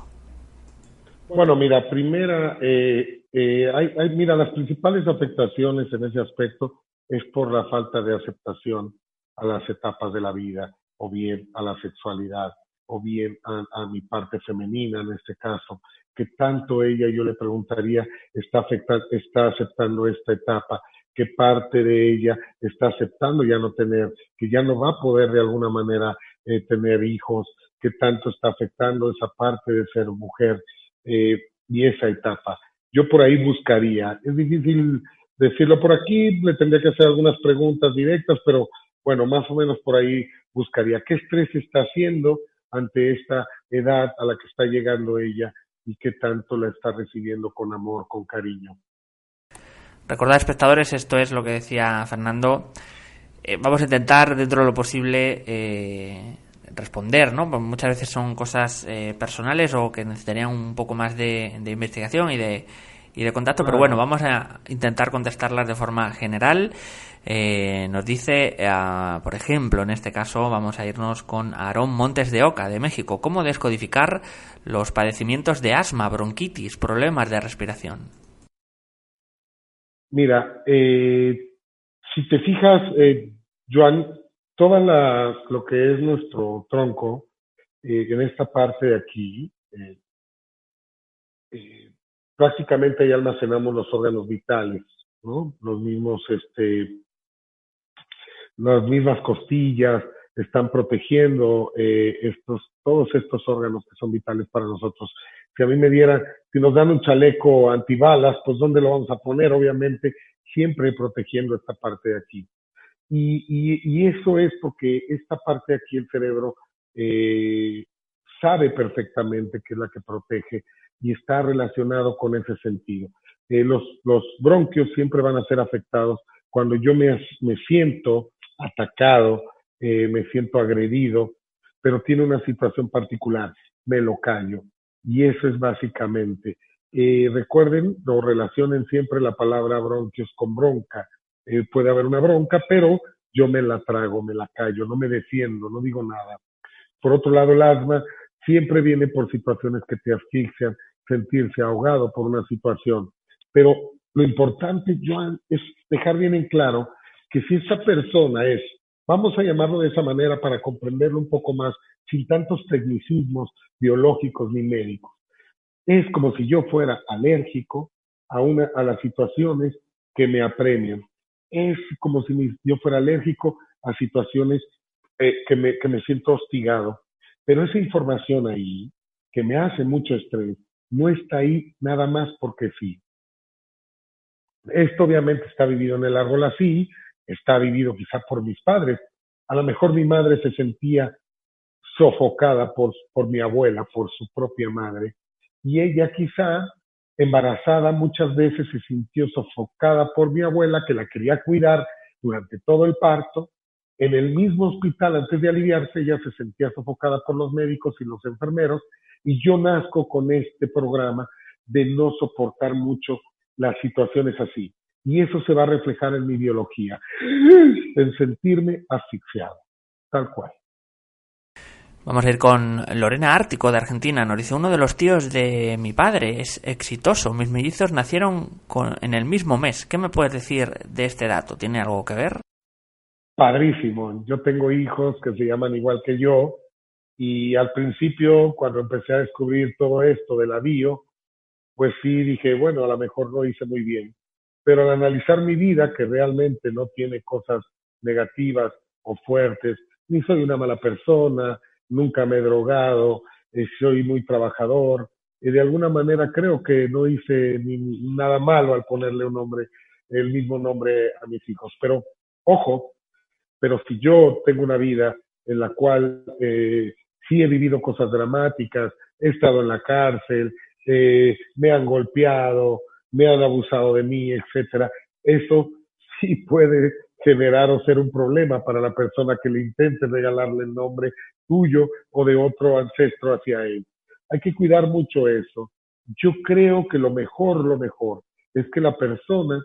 Bueno, mira, primera, eh, eh, hay, hay, mira, las principales afectaciones en ese aspecto es por la falta de aceptación a las etapas de la vida, o bien a la sexualidad, o bien a, mi parte femenina en este caso, que tanto ella, yo le preguntaría, está, está aceptando esta etapa, qué parte de ella está aceptando ya no tener, que ya no va a poder de alguna manera eh, tener hijos, qué tanto está afectando esa parte de ser mujer eh, y esa etapa. Yo por ahí buscaría, es difícil decirlo. Por aquí, le tendría que hacer algunas preguntas directas, pero bueno, más o menos por ahí buscaría. Qué estrés está haciendo ante esta edad a la que está llegando ella y qué tanto la está recibiendo con amor, con cariño. Recordad, espectadores, esto es lo que decía Fernando. Eh, vamos a intentar, dentro de lo posible, eh, responder, ¿no? Pues muchas veces son cosas eh, personales o que necesitarían un poco más de, investigación y de, y de contacto, pero bueno, vamos a intentar contestarlas de forma general. Eh, nos dice, eh, por ejemplo, en este caso vamos a irnos con Aarón Montes de Oca, de México. ¿Cómo descodificar los padecimientos de asma, bronquitis, problemas de respiración? Mira, si te fijas, Joan, toda la, lo que es nuestro tronco, eh, en esta parte de aquí, eh, eh, prácticamente ahí almacenamos los órganos vitales, ¿no? Los mismos, este, las mismas costillas están protegiendo estos, todos estos órganos que son vitales para nosotros. Si a mí me dieran, si nos dan un chaleco antibalas, pues ¿dónde lo vamos a poner? Obviamente, siempre protegiendo esta parte de aquí. Y, y, eso es porque esta parte de aquí el cerebro eh, sabe perfectamente que es la que protege y está relacionado con ese sentido. Eh, los, bronquios siempre van a ser afectados cuando yo me, siento atacado, eh, me siento agredido, pero tiene una situación particular, me lo callo. Y eso es básicamente. recuerden o relacionen siempre la palabra bronquios con bronca eh, puede haber una bronca, pero yo me la trago, me la callo, no me defiendo, no digo nada. Por otro lado, el asma siempre viene por situaciones que te asfixian, sentirse ahogado por una situación. Pero lo importante, Joan, es dejar bien en claro que si esa persona es, vamos a llamarlo de esa manera para comprenderlo un poco más, sin tantos tecnicismos biológicos ni médicos, es como si yo fuera alérgico a, una, a las situaciones que me apremian es como si yo fuera alérgico a situaciones eh, que, me, que me siento hostigado. Pero esa información ahí, que me hace mucho estrés, no está ahí nada más porque sí. Esto obviamente está vivido en el árbol así, está vivido quizá por mis padres. A lo mejor mi madre se sentía sofocada por, por mi abuela, por su propia madre, y ella quizá embarazada muchas veces se sintió sofocada por mi abuela que la quería cuidar durante todo el parto. En el mismo hospital, antes de aliviarse, ella se sentía sofocada por los médicos y los enfermeros y yo nazco con este programa de no soportar mucho las situaciones así. Y eso se va a reflejar en mi biología, en sentirme asfixiado, tal cual. Vamos a ir con Lorena Ártico de Argentina. Nos dice, uno de los tíos de mi padre es exitoso. Mis mellizos nacieron en el mismo mes. ¿Qué me puedes decir de este dato? ¿Tiene algo que ver? Padrísimo. Yo tengo hijos que se llaman igual que yo Y al principio, cuando empecé a descubrir todo esto de la pues sí dije, bueno, a lo mejor no hice muy bien. Pero al analizar mi vida, que realmente no tiene cosas negativas o fuertes, ni soy una mala persona, nunca me he drogado, eh, soy muy trabajador, y de alguna manera creo que no hice ni nada malo al ponerle un nombre, el mismo nombre a mis hijos. Pero, ojo, pero si yo tengo una vida en la cual eh, sí he vivido cosas dramáticas, he estado en la cárcel, eh, me han golpeado, me han abusado de mí, etcétera, eso sí puede generar o ser un problema para la persona que le intente regalarle el nombre tuyo o de otro ancestro hacia él. Hay que cuidar mucho eso. Yo creo que lo mejor, lo mejor, es que la persona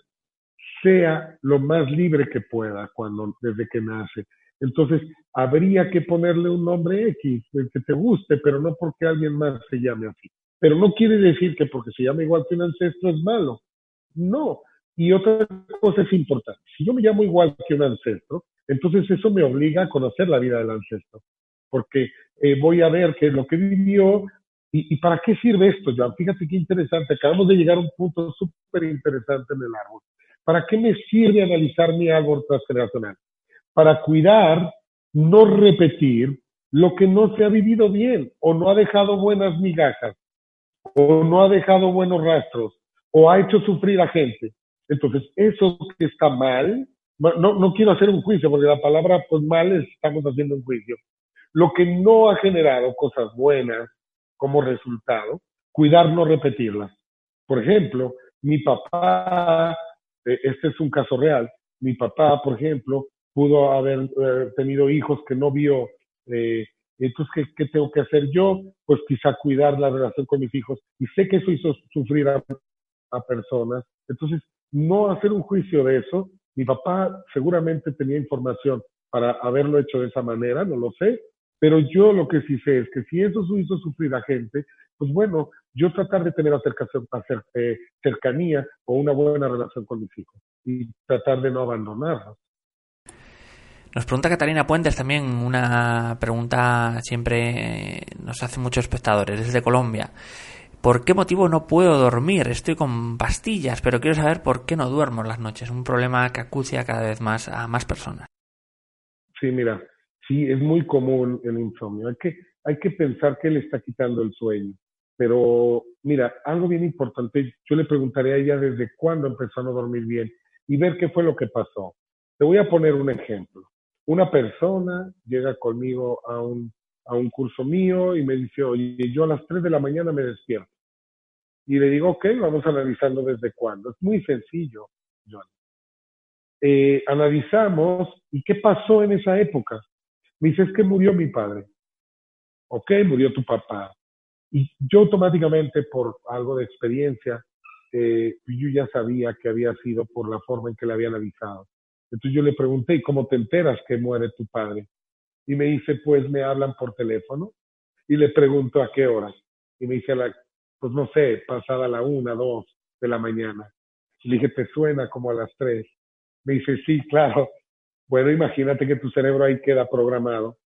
sea lo más libre que pueda cuando desde que nace. Entonces, habría que ponerle un nombre X, el que te guste, pero no porque alguien más se llame así. Pero no quiere decir que porque se llama igual que un ancestro es malo. No. Y otra cosa es importante. Si yo me llamo igual que un ancestro, entonces eso me obliga a conocer la vida del ancestro. Porque eh, voy a ver qué es lo que vivió, ¿Y, para qué sirve esto, Joan? Fíjate qué interesante. Acabamos de llegar a un punto súper interesante en el árbol. ¿Para qué me sirve analizar mi árbol transgeneracional? Para cuidar, no repetir lo que no se ha vivido bien o no ha dejado buenas migajas o no ha dejado buenos rastros o ha hecho sufrir a gente. Entonces, eso que está mal, no, no quiero hacer un juicio porque la palabra pues mal es, estamos haciendo un juicio. Lo que no ha generado cosas buenas como resultado, cuidar no repetirlas. Por ejemplo, mi papá eh, este es un caso real. Mi papá, por ejemplo, pudo haber eh, tenido hijos que no vio. Eh, entonces, ¿qué, tengo que hacer yo? Pues quizá cuidar la relación con mis hijos. Y sé que eso hizo sufrir a, a personas. Entonces, no hacer un juicio de eso. Mi papá seguramente tenía información para haberlo hecho de esa manera, no lo sé, pero yo lo que sí sé es que si eso hizo sufrir a gente, pues bueno, yo tratar de tener acercación, eh, cercanía o una buena relación con mis hijos y tratar de no abandonarlos. Nos pregunta Catalina Puentes también una pregunta siempre eh, nos hace muchos espectadores desde Colombia. ¿Por qué motivo no puedo dormir? Estoy con pastillas, pero quiero saber por qué no duermo las noches. Un problema que acucia cada vez más a más personas. Sí, mira, sí, es muy común el insomnio. Hay que, hay que pensar que le está quitando el sueño. Pero mira, algo bien importante, yo le preguntaría a ella desde cuándo empezó a no dormir bien y ver qué fue lo que pasó. Te voy a poner un ejemplo. Una persona llega conmigo a un, a un curso mío y me dice, oye, yo a las 3 de la mañana me despierto. Y le digo, ok, vamos analizando desde cuándo. Es muy sencillo, John. Eh, analizamos, ¿y qué pasó en esa época? Me dice, es que murió mi padre. Ok, murió tu papá. Y yo automáticamente, por algo de experiencia, eh, yo ya sabía que había sido por la forma en que le habían avisado. Entonces yo le pregunté, ¿y cómo te enteras que muere tu padre? Y me dice, pues me hablan por teléfono. Y le pregunto a qué hora. Y me dice, la, pues no sé, pasada la una, dos de la mañana. Le dije, ¿te suena como a las tres? Me dice, sí, claro. Bueno, imagínate que tu cerebro ahí queda programado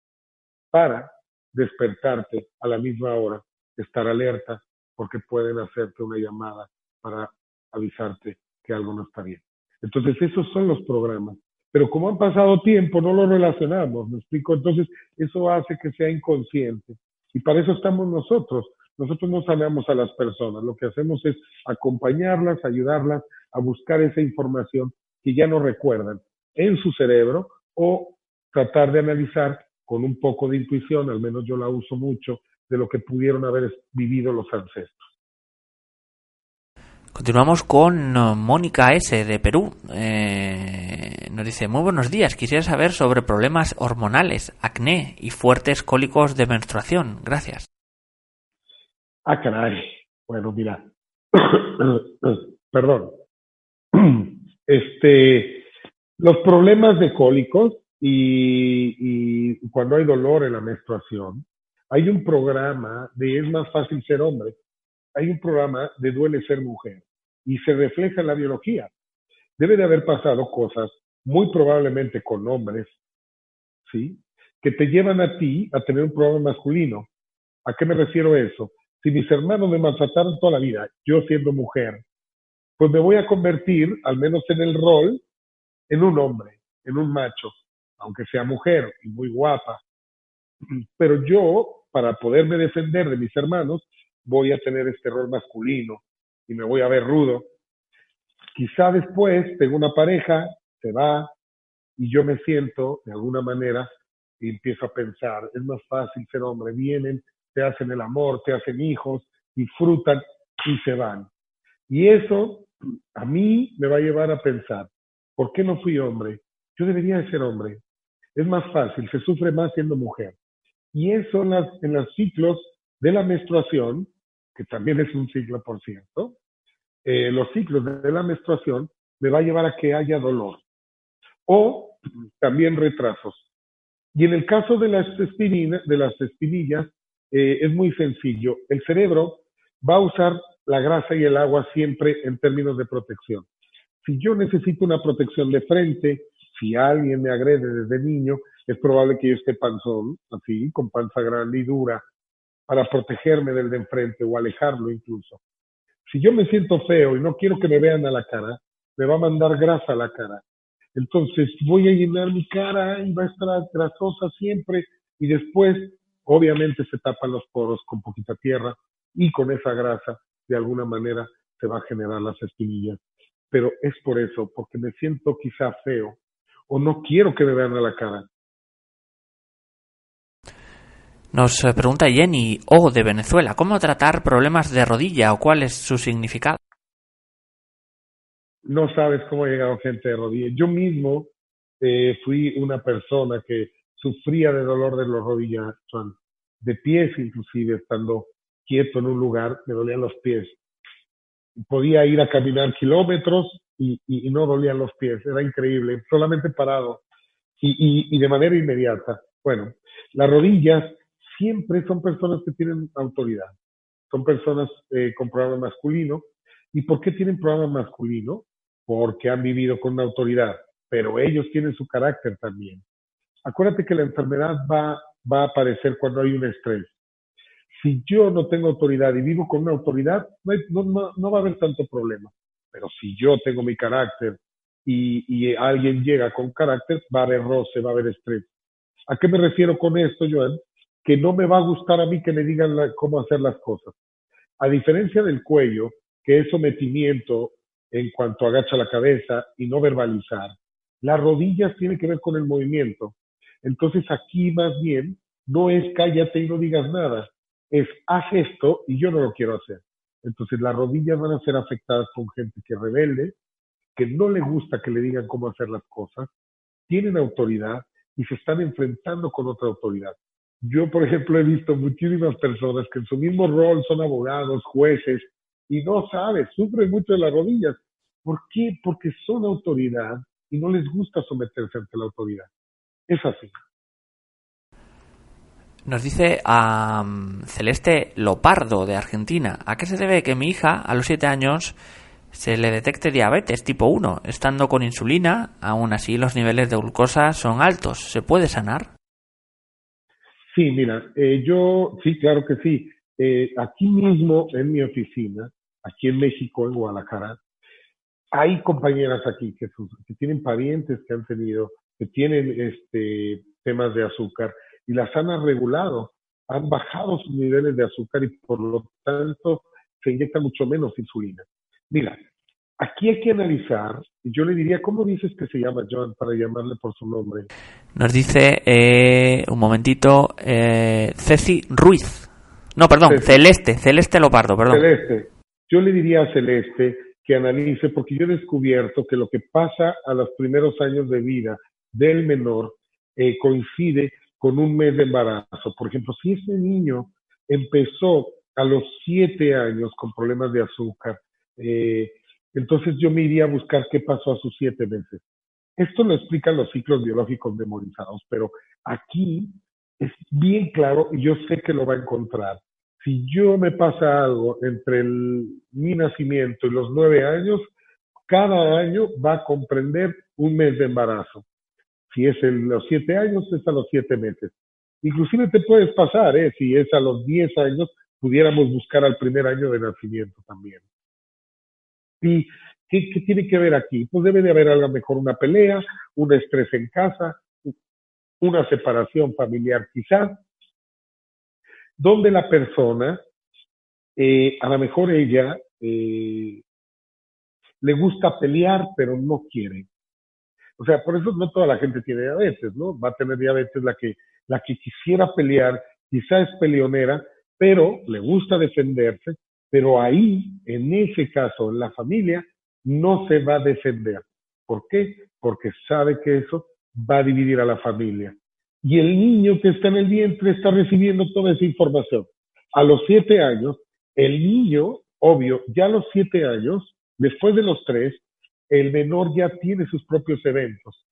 para despertarte a la misma hora estar alerta porque pueden hacerte una llamada para avisarte que algo no está bien. Entonces, esos son los programas. Pero como han pasado tiempo, no lo relacionamos, ¿me explico? Entonces, eso hace que sea inconsciente. Y para eso estamos nosotros. Nosotros no sanamos a las personas. Lo que hacemos es acompañarlas, ayudarlas a buscar esa información que ya no recuerdan en su cerebro o tratar de analizar con un poco de intuición, al menos yo la uso mucho, de lo que pudieron haber vivido los ancestros. Continuamos con uh, Mónica S. de Perú. Eh, nos dice, muy buenos días, quisiera saber sobre problemas hormonales, acné y fuertes cólicos de menstruación. Gracias. Ah, caray. Bueno, mira. Perdón. Este, los problemas de cólicos y cuando hay dolor en la menstruación hay un programa de Es más fácil ser hombre. Hay un programa de Duele ser mujer y se refleja en la biología. Debe de haber pasado cosas, muy probablemente con hombres, ¿sí? que te llevan a ti a tener un programa masculino. ¿A qué me refiero eso? Si mis hermanos me maltrataron toda la vida, yo siendo mujer, pues me voy a convertir, al menos en el rol, en un hombre, en un macho, aunque sea mujer y muy guapa. Pero yo, para poderme defender de mis hermanos, voy a tener este rol masculino y me voy a ver rudo. Quizá después tengo una pareja, se va y yo me siento de alguna manera y empiezo a pensar, es más fácil ser hombre, vienen, te hacen el amor, te hacen hijos, disfrutan y se van. Y eso a mí me va a llevar a pensar, ¿por qué no fui hombre? Yo debería de ser hombre. Es más fácil, se sufre más siendo mujer. Y eso en, las, en los ciclos de la menstruación, que también es un ciclo, por cierto, eh, los ciclos de la menstruación me va a llevar a que haya dolor o también retrasos. Y en el caso de las, espininas, de las espinillas, eh, es muy sencillo. El cerebro va a usar la grasa y el agua siempre en términos de protección. Si yo necesito una protección de frente, si alguien me agrede desde niño, es probable que yo esté panzón, así, con panza grande y dura, para protegerme del de enfrente o alejarlo incluso. Si yo me siento feo y no quiero que me vean a la cara, me va a mandar grasa a la cara. Entonces voy a llenar mi cara y va a estar grasosa siempre y después obviamente se tapan los poros con poquita tierra y con esa grasa de alguna manera se va a generar las espinillas. Pero es por eso, porque me siento quizá feo o no quiero que me vean a la cara. Nos eh, pregunta Jenny O de Venezuela, ¿cómo tratar problemas de rodilla o cuál es su significado? No sabes cómo ha llegado gente de rodilla. Yo mismo eh, fui una persona que sufría de dolor de las rodillas, de pies inclusive, estando quieto en un lugar, me dolían los pies. Podía ir a caminar kilómetros y, no dolían los pies, era increíble, solamente parado y de manera inmediata. Bueno, las rodillas siempre son personas que tienen autoridad, son personas eh, con programa masculino. ¿Y por qué tienen programa masculino? Porque han vivido con una autoridad, pero ellos tienen su carácter también. Acuérdate que la enfermedad va, a aparecer cuando hay un estrés. Si yo no tengo autoridad y vivo con una autoridad, no va a haber tanto problema. Pero si yo tengo mi carácter y, y, alguien llega con carácter, va a haber roce, va a haber estrés. ¿A qué me refiero con esto, Joan? Que no me va a gustar a mí que me digan cómo hacer las cosas. A diferencia del cuello, que es sometimiento en cuanto agacha la cabeza y no verbalizar, las rodillas tienen que ver con el movimiento. Entonces aquí más bien no es cállate y no digas nada, es haz esto y yo no lo quiero hacer. Entonces las rodillas van a ser afectadas con gente que rebelde, que no le gusta que le digan cómo hacer las cosas, tienen autoridad y se están enfrentando con otra autoridad. Yo, por ejemplo, he visto muchísimas personas que en su mismo rol son abogados, jueces, y no sabes, sufren mucho de las rodillas. ¿Por qué? Porque son autoridad y no les gusta someterse ante la autoridad. Es así. Nos dice a Celeste Lopardo de Argentina, ¿a qué se debe que mi hija a los 7 años se le detecte diabetes tipo 1? Estando con insulina, aún así los niveles de glucosa son altos. ¿Se puede sanar? Sí, mira, eh, yo, sí, claro que sí. Eh, aquí mismo en mi oficina, aquí en México, en Guadalajara, hay compañeras aquí que, que tienen parientes que han tenido, que tienen este, temas de azúcar y las han regulado, han bajado sus niveles de azúcar y por lo tanto se inyecta mucho menos insulina. Mira, Aquí hay que analizar, yo le diría, ¿cómo dices que se llama John para llamarle por su nombre? Nos dice, eh, un momentito, eh, Ceci Ruiz. No, perdón, Celeste, Celeste Lopardo, perdón. Celeste. Yo le diría a Celeste que analice, porque yo he descubierto que lo que pasa a los primeros años de vida del menor eh, coincide con un mes de embarazo. Por ejemplo, si ese niño empezó a los siete años con problemas de azúcar, eh, entonces yo me iría a buscar qué pasó a sus siete meses. Esto lo explican los ciclos biológicos memorizados, pero aquí es bien claro y yo sé que lo va a encontrar. Si yo me pasa algo entre mi nacimiento y los nueve años, cada año va a comprender un mes de embarazo. Si es en los siete años, es a los siete meses. Inclusive te puedes pasar, ¿eh? si es a los diez años, pudiéramos buscar al primer año de nacimiento también. ¿Y qué, tiene que ver aquí? Pues debe de haber a lo mejor una pelea, un estrés en casa, una separación familiar quizás, donde la persona, eh, a lo mejor ella eh, le gusta pelear, pero no quiere. O sea, por eso no toda la gente tiene diabetes, ¿no? Va a tener diabetes la que, la que quisiera pelear, quizá es peleonera, pero le gusta defenderse, pero ahí, en ese caso, la familia, no se va a defender. ¿Por qué? Porque sabe que eso va a dividir a la familia. Y el niño que está en el vientre está recibiendo toda esa información. A los siete años, el niño, obvio, ya a los siete años, después de los tres, el menor ya tiene sus propios eventos.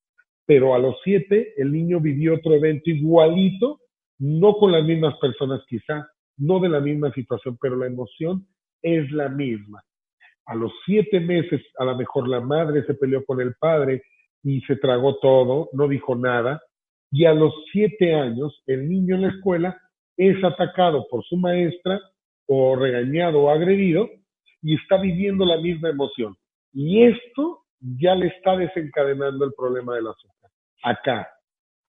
Pero a los siete, el niño vivió otro evento igualito, no con las mismas personas quizá, no de la misma situación, pero la emoción es la misma. A los siete meses, a lo mejor la madre se peleó con el padre y se tragó todo, no dijo nada, y a los siete años el niño en la escuela es atacado por su maestra o regañado o agredido y está viviendo la misma emoción. Y esto ya le está desencadenando el problema del azúcar. Acá.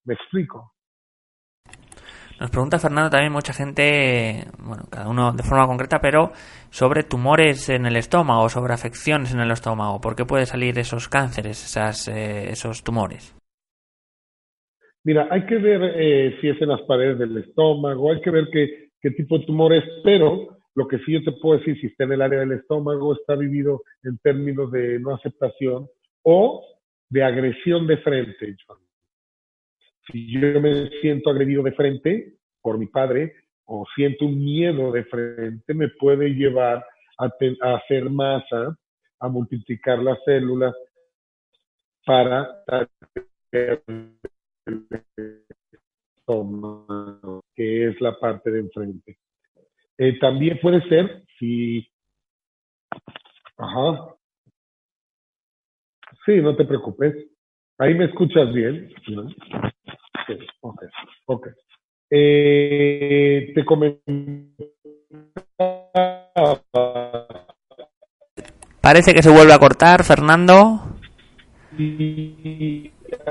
¿Me explico? Nos pregunta Fernando también mucha gente, bueno, cada uno de forma concreta, pero sobre tumores en el estómago, sobre afecciones en el estómago. ¿Por qué pueden salir esos cánceres, esas, eh, esos tumores? Mira, hay que ver eh, si es en las paredes del estómago, hay que ver qué, tipo de tumor es, pero lo que sí yo te puedo decir, si está en el área del estómago, está vivido en términos de no aceptación o de agresión de frente. Si yo me siento agredido de frente por mi padre o siento un miedo de frente, me puede llevar a, hacer masa, a multiplicar las células para que es la parte de enfrente. Eh, también puede ser si... Ajá. Sí, no te preocupes. Ahí me escuchas bien. Sí, ok, ok. Eh, te Parece que se vuelve a cortar, Fernando.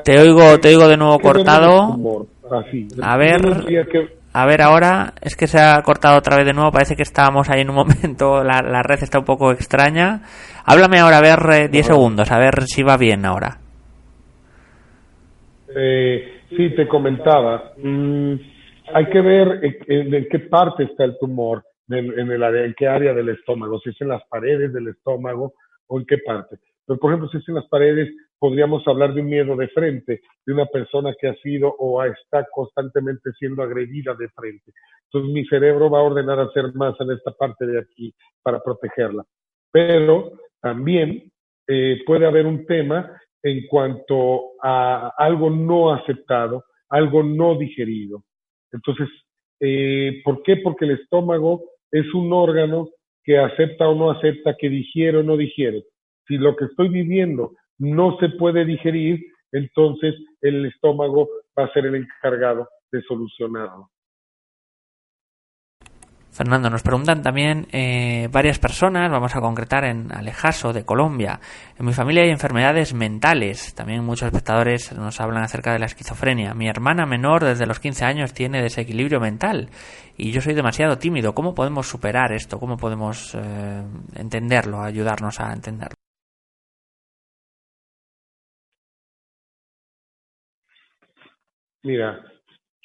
Te oigo, te oigo de nuevo cortado. A ver, a ver ahora, es que se ha cortado otra vez de nuevo, parece que estábamos ahí en un momento, la, red está un poco extraña. Háblame ahora, a ver, 10 eh, segundos, a ver si va bien ahora. Eh, sí, te comentaba. Mm, hay que ver en, qué parte está el tumor, en, en, el área, en qué área del estómago, si es en las paredes del estómago o en qué parte. Pero, por ejemplo, si es en las paredes, podríamos hablar de un miedo de frente, de una persona que ha sido o está constantemente siendo agredida de frente. Entonces, mi cerebro va a ordenar hacer más en esta parte de aquí para protegerla. Pero también eh, puede haber un tema en cuanto a algo no aceptado, algo no digerido. Entonces, eh, ¿por qué? Porque el estómago es un órgano que acepta o no acepta, que digiere o no digiere. Si lo que estoy viviendo no se puede digerir, entonces el estómago va a ser el encargado de solucionarlo. Fernando, nos preguntan también eh, varias personas, vamos a concretar en Alejaso, de Colombia. En mi familia hay enfermedades mentales. También muchos espectadores nos hablan acerca de la esquizofrenia. Mi hermana menor desde los 15 años tiene desequilibrio mental y yo soy demasiado tímido. ¿Cómo podemos superar esto? ¿Cómo podemos eh, entenderlo, ayudarnos a entenderlo? Mira,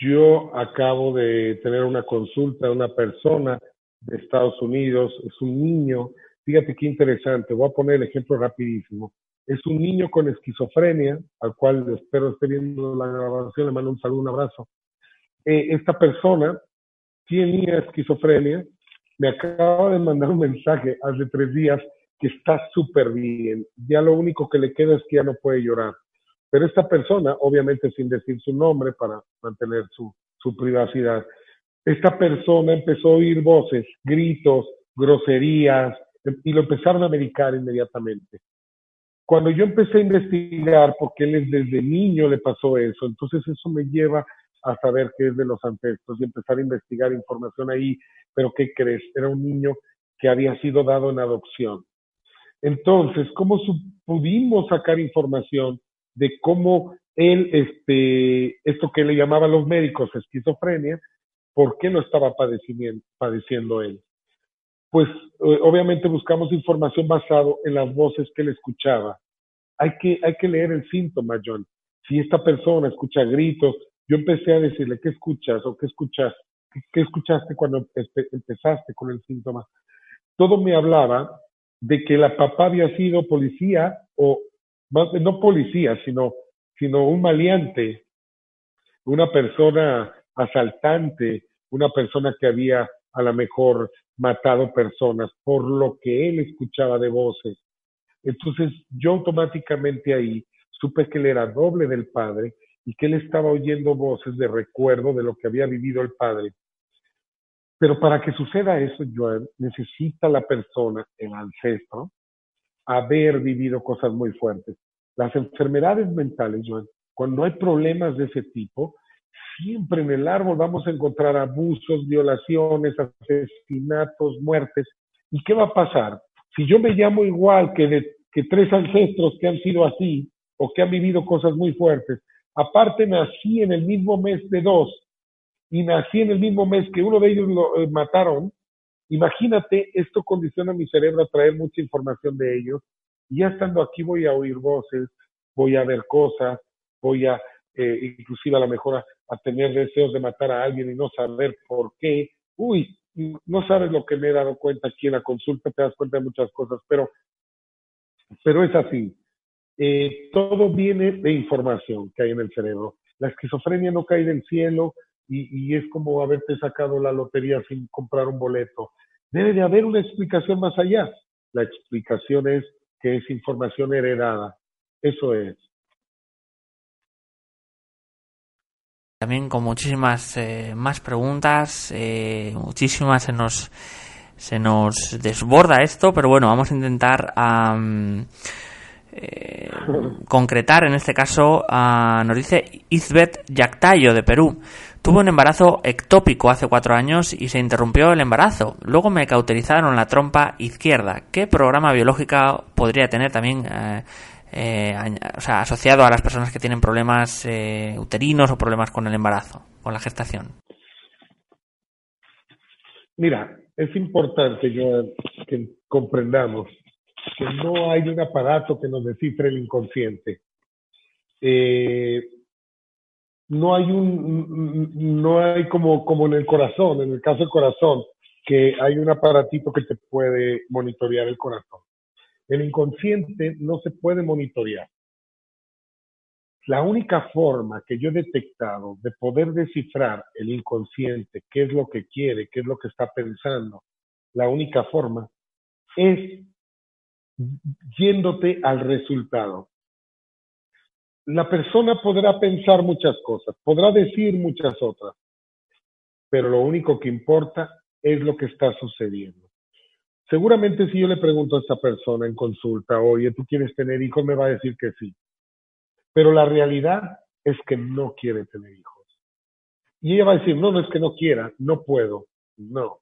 yo acabo de tener una consulta de una persona de Estados Unidos, es un niño, fíjate qué interesante, voy a poner el ejemplo rapidísimo. Es un niño con esquizofrenia, al cual espero esté viendo la grabación, le mando un saludo, un abrazo. Eh, esta persona tiene esquizofrenia, me acaba de mandar un mensaje hace tres días que está súper bien. Ya lo único que le queda es que ya no puede llorar. Pero esta persona, obviamente sin decir su nombre para mantener su, privacidad, esta persona empezó a oír voces, gritos, groserías, y lo empezaron a medicar inmediatamente. cuando yo empecé a investigar, porque él desde niño le pasó eso, entonces eso me lleva a saber qué es de los ancestros y empezar a investigar información ahí. Pero ¿qué crees? Era un niño que había sido dado en adopción. Entonces, ¿cómo pudimos sacar información de cómo él, este, esto que le llamaban los médicos esquizofrenia, por qué lo estaba padeciendo, él? Pues eh, obviamente buscamos información basado en las voces que él escuchaba. Hay que, hay que leer el síntoma, John. Si esta persona escucha gritos, yo empecé a decirle, ¿qué escuchas o qué escuchas? ¿Qué escuchaste cuando empezaste con el síntoma? Todo me hablaba de que la papá había sido policía o no policía, sino, sino un maleante, una persona asaltante, una persona que había a lo mejor matado personas por lo que él escuchaba de voces. Entonces yo automáticamente ahí supe que él era doble del padre y que él estaba oyendo voces de recuerdo de lo que había vivido el padre. Pero para que suceda eso, Joan, necesita la persona, el ancestro, haber vivido cosas muy fuertes. Las enfermedades mentales, Joan, cuando hay problemas de ese tipo, siempre en el árbol vamos a encontrar abusos, violaciones, asesinatos, muertes. ¿Y qué va a pasar? Si yo me llamo igual que, que tres ancestros que han sido así o que han vivido cosas muy fuertes, aparte nací en el mismo mes de dos y nací en el mismo mes que uno de ellos lo eh, mataron, imagínate, esto condiciona mi cerebro a traer mucha información de ellos. Y ya estando aquí voy a oír voces, voy a ver cosas, voy a, eh, inclusive a lo mejor a, tener deseos de matar a alguien y no saber por qué. Uy, no sabes lo que me he dado cuenta aquí en la consulta, te das cuenta de muchas cosas, pero, pero es así. Eh, todo viene de información que hay en el cerebro. La esquizofrenia no cae del cielo, y, es como haberte sacado la lotería sin comprar un boleto. Debe de haber una explicación más allá. La explicación es que es información heredada. Eso es. También con muchísimas eh, más preguntas, eh, muchísimas se nos se nos desborda esto, pero bueno, vamos a intentar eh, concretar en este caso, nos dice Izbet Yactayo de Perú. Tuve un embarazo ectópico hace cuatro años y se interrumpió el embarazo. Luego me cauterizaron la trompa izquierda. ¿Qué programa biológico podría tener también eh, eh, asociado a las personas que tienen problemas uterinos o problemas con el embarazo, con la gestación? Mira, es importante que comprendamos que no hay un aparato que nos descifre el inconsciente. Eh, no hay un, no hay como, como en el corazón, en el caso del corazón, que hay un aparatito que te puede monitorear el corazón. El inconsciente no se puede monitorear. La única forma que yo he detectado de poder descifrar el inconsciente, qué es lo que quiere, qué es lo que está pensando, la única forma es yéndote al resultado la persona podrá pensar muchas cosas, podrá decir muchas otras, pero lo único que importa es lo que está sucediendo. Seguramente si yo le pregunto a esta persona en consulta, oye, ¿tú quieres tener hijos? Me va a decir que sí. Pero la realidad es que no quiere tener hijos. Y ella va a decir, no, no es que no quiera, no puedo. No.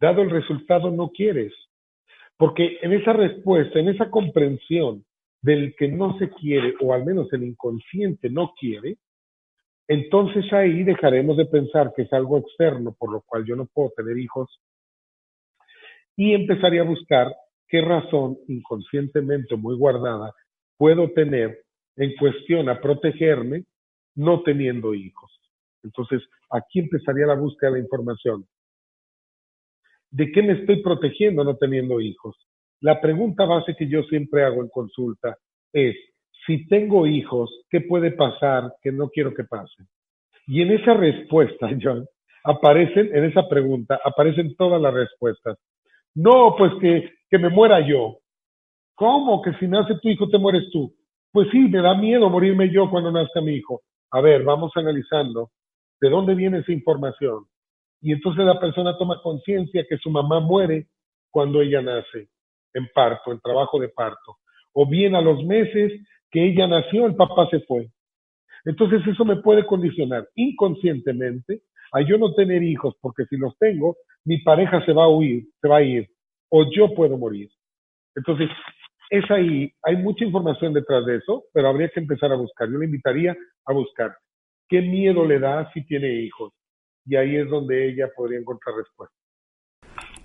Dado el resultado, no quieres. Porque en esa respuesta, en esa comprensión del que no se quiere, o al menos el inconsciente no quiere, entonces ahí dejaremos de pensar que es algo externo por lo cual yo no puedo tener hijos y empezaría a buscar qué razón inconscientemente muy guardada puedo tener en cuestión a protegerme no teniendo hijos. Entonces, aquí empezaría la búsqueda de la información. ¿De qué me estoy protegiendo no teniendo hijos? La pregunta base que yo siempre hago en consulta es, si tengo hijos, ¿qué puede pasar que no quiero que pase? Y en esa respuesta, John, aparecen, en esa pregunta, aparecen todas las respuestas. No, pues que, que me muera yo. ¿Cómo? Que si nace tu hijo te mueres tú. Pues sí, me da miedo morirme yo cuando nazca mi hijo. A ver, vamos analizando de dónde viene esa información. Y entonces la persona toma conciencia que su mamá muere cuando ella nace en parto, en trabajo de parto, o bien a los meses que ella nació, el papá se fue. Entonces eso me puede condicionar inconscientemente a yo no tener hijos, porque si los tengo, mi pareja se va a huir, se va a ir, o yo puedo morir. Entonces, es ahí, hay mucha información detrás de eso, pero habría que empezar a buscar. Yo le invitaría a buscar qué miedo le da si tiene hijos. Y ahí es donde ella podría encontrar respuesta.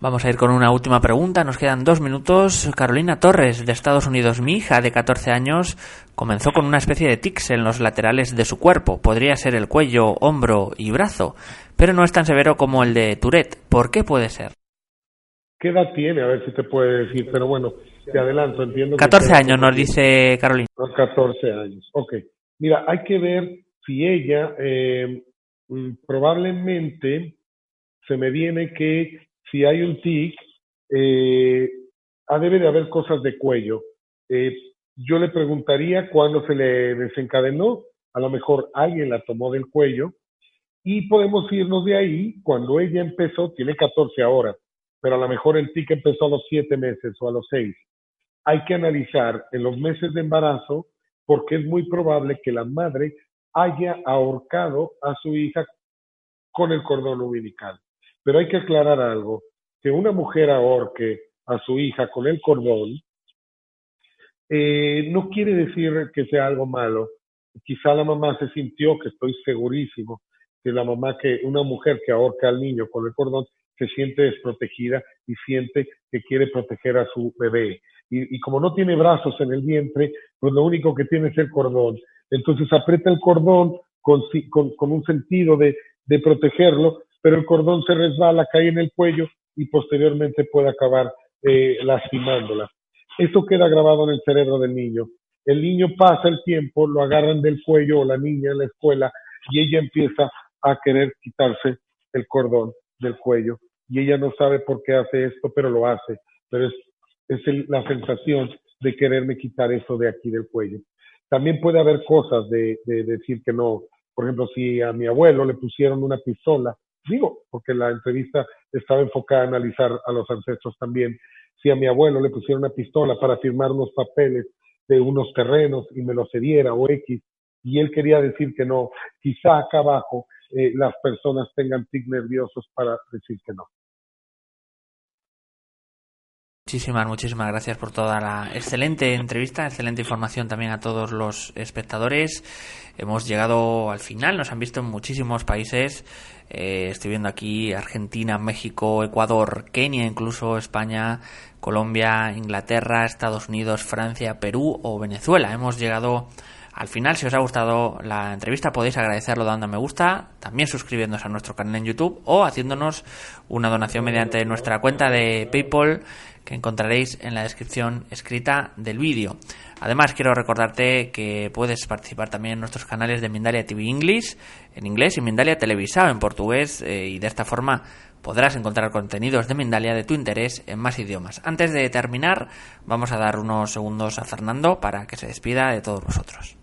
Vamos a ir con una última pregunta. Nos quedan dos minutos. Carolina Torres, de Estados Unidos. Mi hija, de 14 años, comenzó con una especie de tics en los laterales de su cuerpo. Podría ser el cuello, hombro y brazo, pero no es tan severo como el de Tourette. ¿Por qué puede ser? ¿Qué edad tiene? A ver si te puede decir. Pero bueno, te adelanto. Entiendo 14 años, nos dice Carolina. 14 años. Ok. Mira, hay que ver si ella eh, probablemente se me viene que si hay un tic, eh, ah, debe de haber cosas de cuello. Eh, yo le preguntaría cuándo se le desencadenó, a lo mejor alguien la tomó del cuello y podemos irnos de ahí cuando ella empezó, tiene 14 ahora, pero a lo mejor el tic empezó a los 7 meses o a los 6. Hay que analizar en los meses de embarazo porque es muy probable que la madre haya ahorcado a su hija con el cordón umbilical. Pero hay que aclarar algo, que una mujer ahorque a su hija con el cordón eh, no quiere decir que sea algo malo. Quizá la mamá se sintió, que estoy segurísimo, que la mamá que una mujer que ahorca al niño con el cordón se siente desprotegida y siente que quiere proteger a su bebé. Y, como no tiene brazos en el vientre, pues lo único que tiene es el cordón. Entonces aprieta el cordón con, con, un sentido de, protegerlo pero el cordón se resbala, cae en el cuello y posteriormente puede acabar eh, lastimándola. Esto queda grabado en el cerebro del niño. El niño pasa el tiempo, lo agarran del cuello o la niña en la escuela y ella empieza a querer quitarse el cordón del cuello y ella no sabe por qué hace esto, pero lo hace. Pero es, es la sensación de quererme quitar eso de aquí del cuello. También puede haber cosas de, de decir que no. Por ejemplo, si a mi abuelo le pusieron una pistola digo, porque la entrevista estaba enfocada a analizar a los ancestros también. Si a mi abuelo le pusieron una pistola para firmar unos papeles de unos terrenos y me lo cediera o X, y él quería decir que no, quizá acá abajo eh, las personas tengan tic nerviosos para decir que no. Muchísimas, muchísimas gracias por toda la excelente entrevista, excelente información también a todos los espectadores. Hemos llegado al final, nos han visto en muchísimos países. Eh, estoy viendo aquí Argentina, México, Ecuador, Kenia, incluso España, Colombia, Inglaterra, Estados Unidos, Francia, Perú o Venezuela. Hemos llegado al final, si os ha gustado la entrevista, podéis agradecerlo dando me gusta, también suscribiéndonos a nuestro canal en YouTube o haciéndonos una donación mediante nuestra cuenta de PayPal que encontraréis en la descripción escrita del vídeo. Además, quiero recordarte que puedes participar también en nuestros canales de Mindalia TV English en inglés y Mindalia Televisado en portugués eh, y de esta forma podrás encontrar contenidos de Mindalia de tu interés en más idiomas. Antes de terminar, vamos a dar unos segundos a Fernando para que se despida de todos vosotros.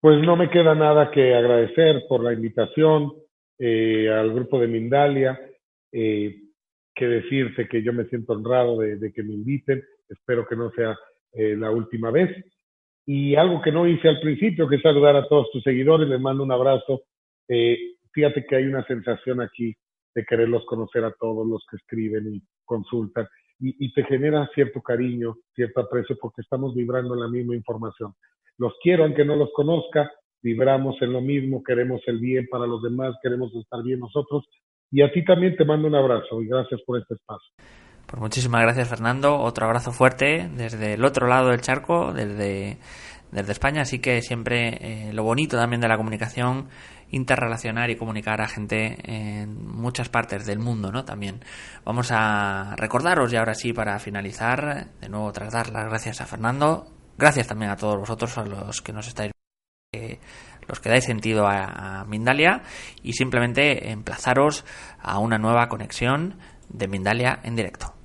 Pues no me queda nada que agradecer por la invitación eh, al grupo de Mindalia, eh, que decirte que yo me siento honrado de, que me inviten, espero que no sea eh, la última vez. Y algo que no hice al principio, que es saludar a todos tus seguidores, les mando un abrazo. fíjate que hay una sensación aquí de quererlos conocer a todos los que escriben y consultan, y, y te genera cierto cariño, cierto aprecio, porque estamos vibrando en la misma información los quiero aunque no los conozca, vibramos en lo mismo, queremos el bien para los demás, queremos estar bien nosotros. Y a ti también te mando un abrazo y gracias por este espacio. Pues muchísimas gracias Fernando, otro abrazo fuerte desde el otro lado del charco, desde, desde España, así que siempre eh, lo bonito también de la comunicación, interrelacionar y comunicar a gente en muchas partes del mundo, ¿no? También vamos a recordaros y ahora sí para finalizar, de nuevo tras dar las gracias a Fernando, Gracias también a todos vosotros, a los que nos estáis, eh, los que dais sentido a, a Mindalia y simplemente emplazaros a una nueva conexión de Mindalia en directo.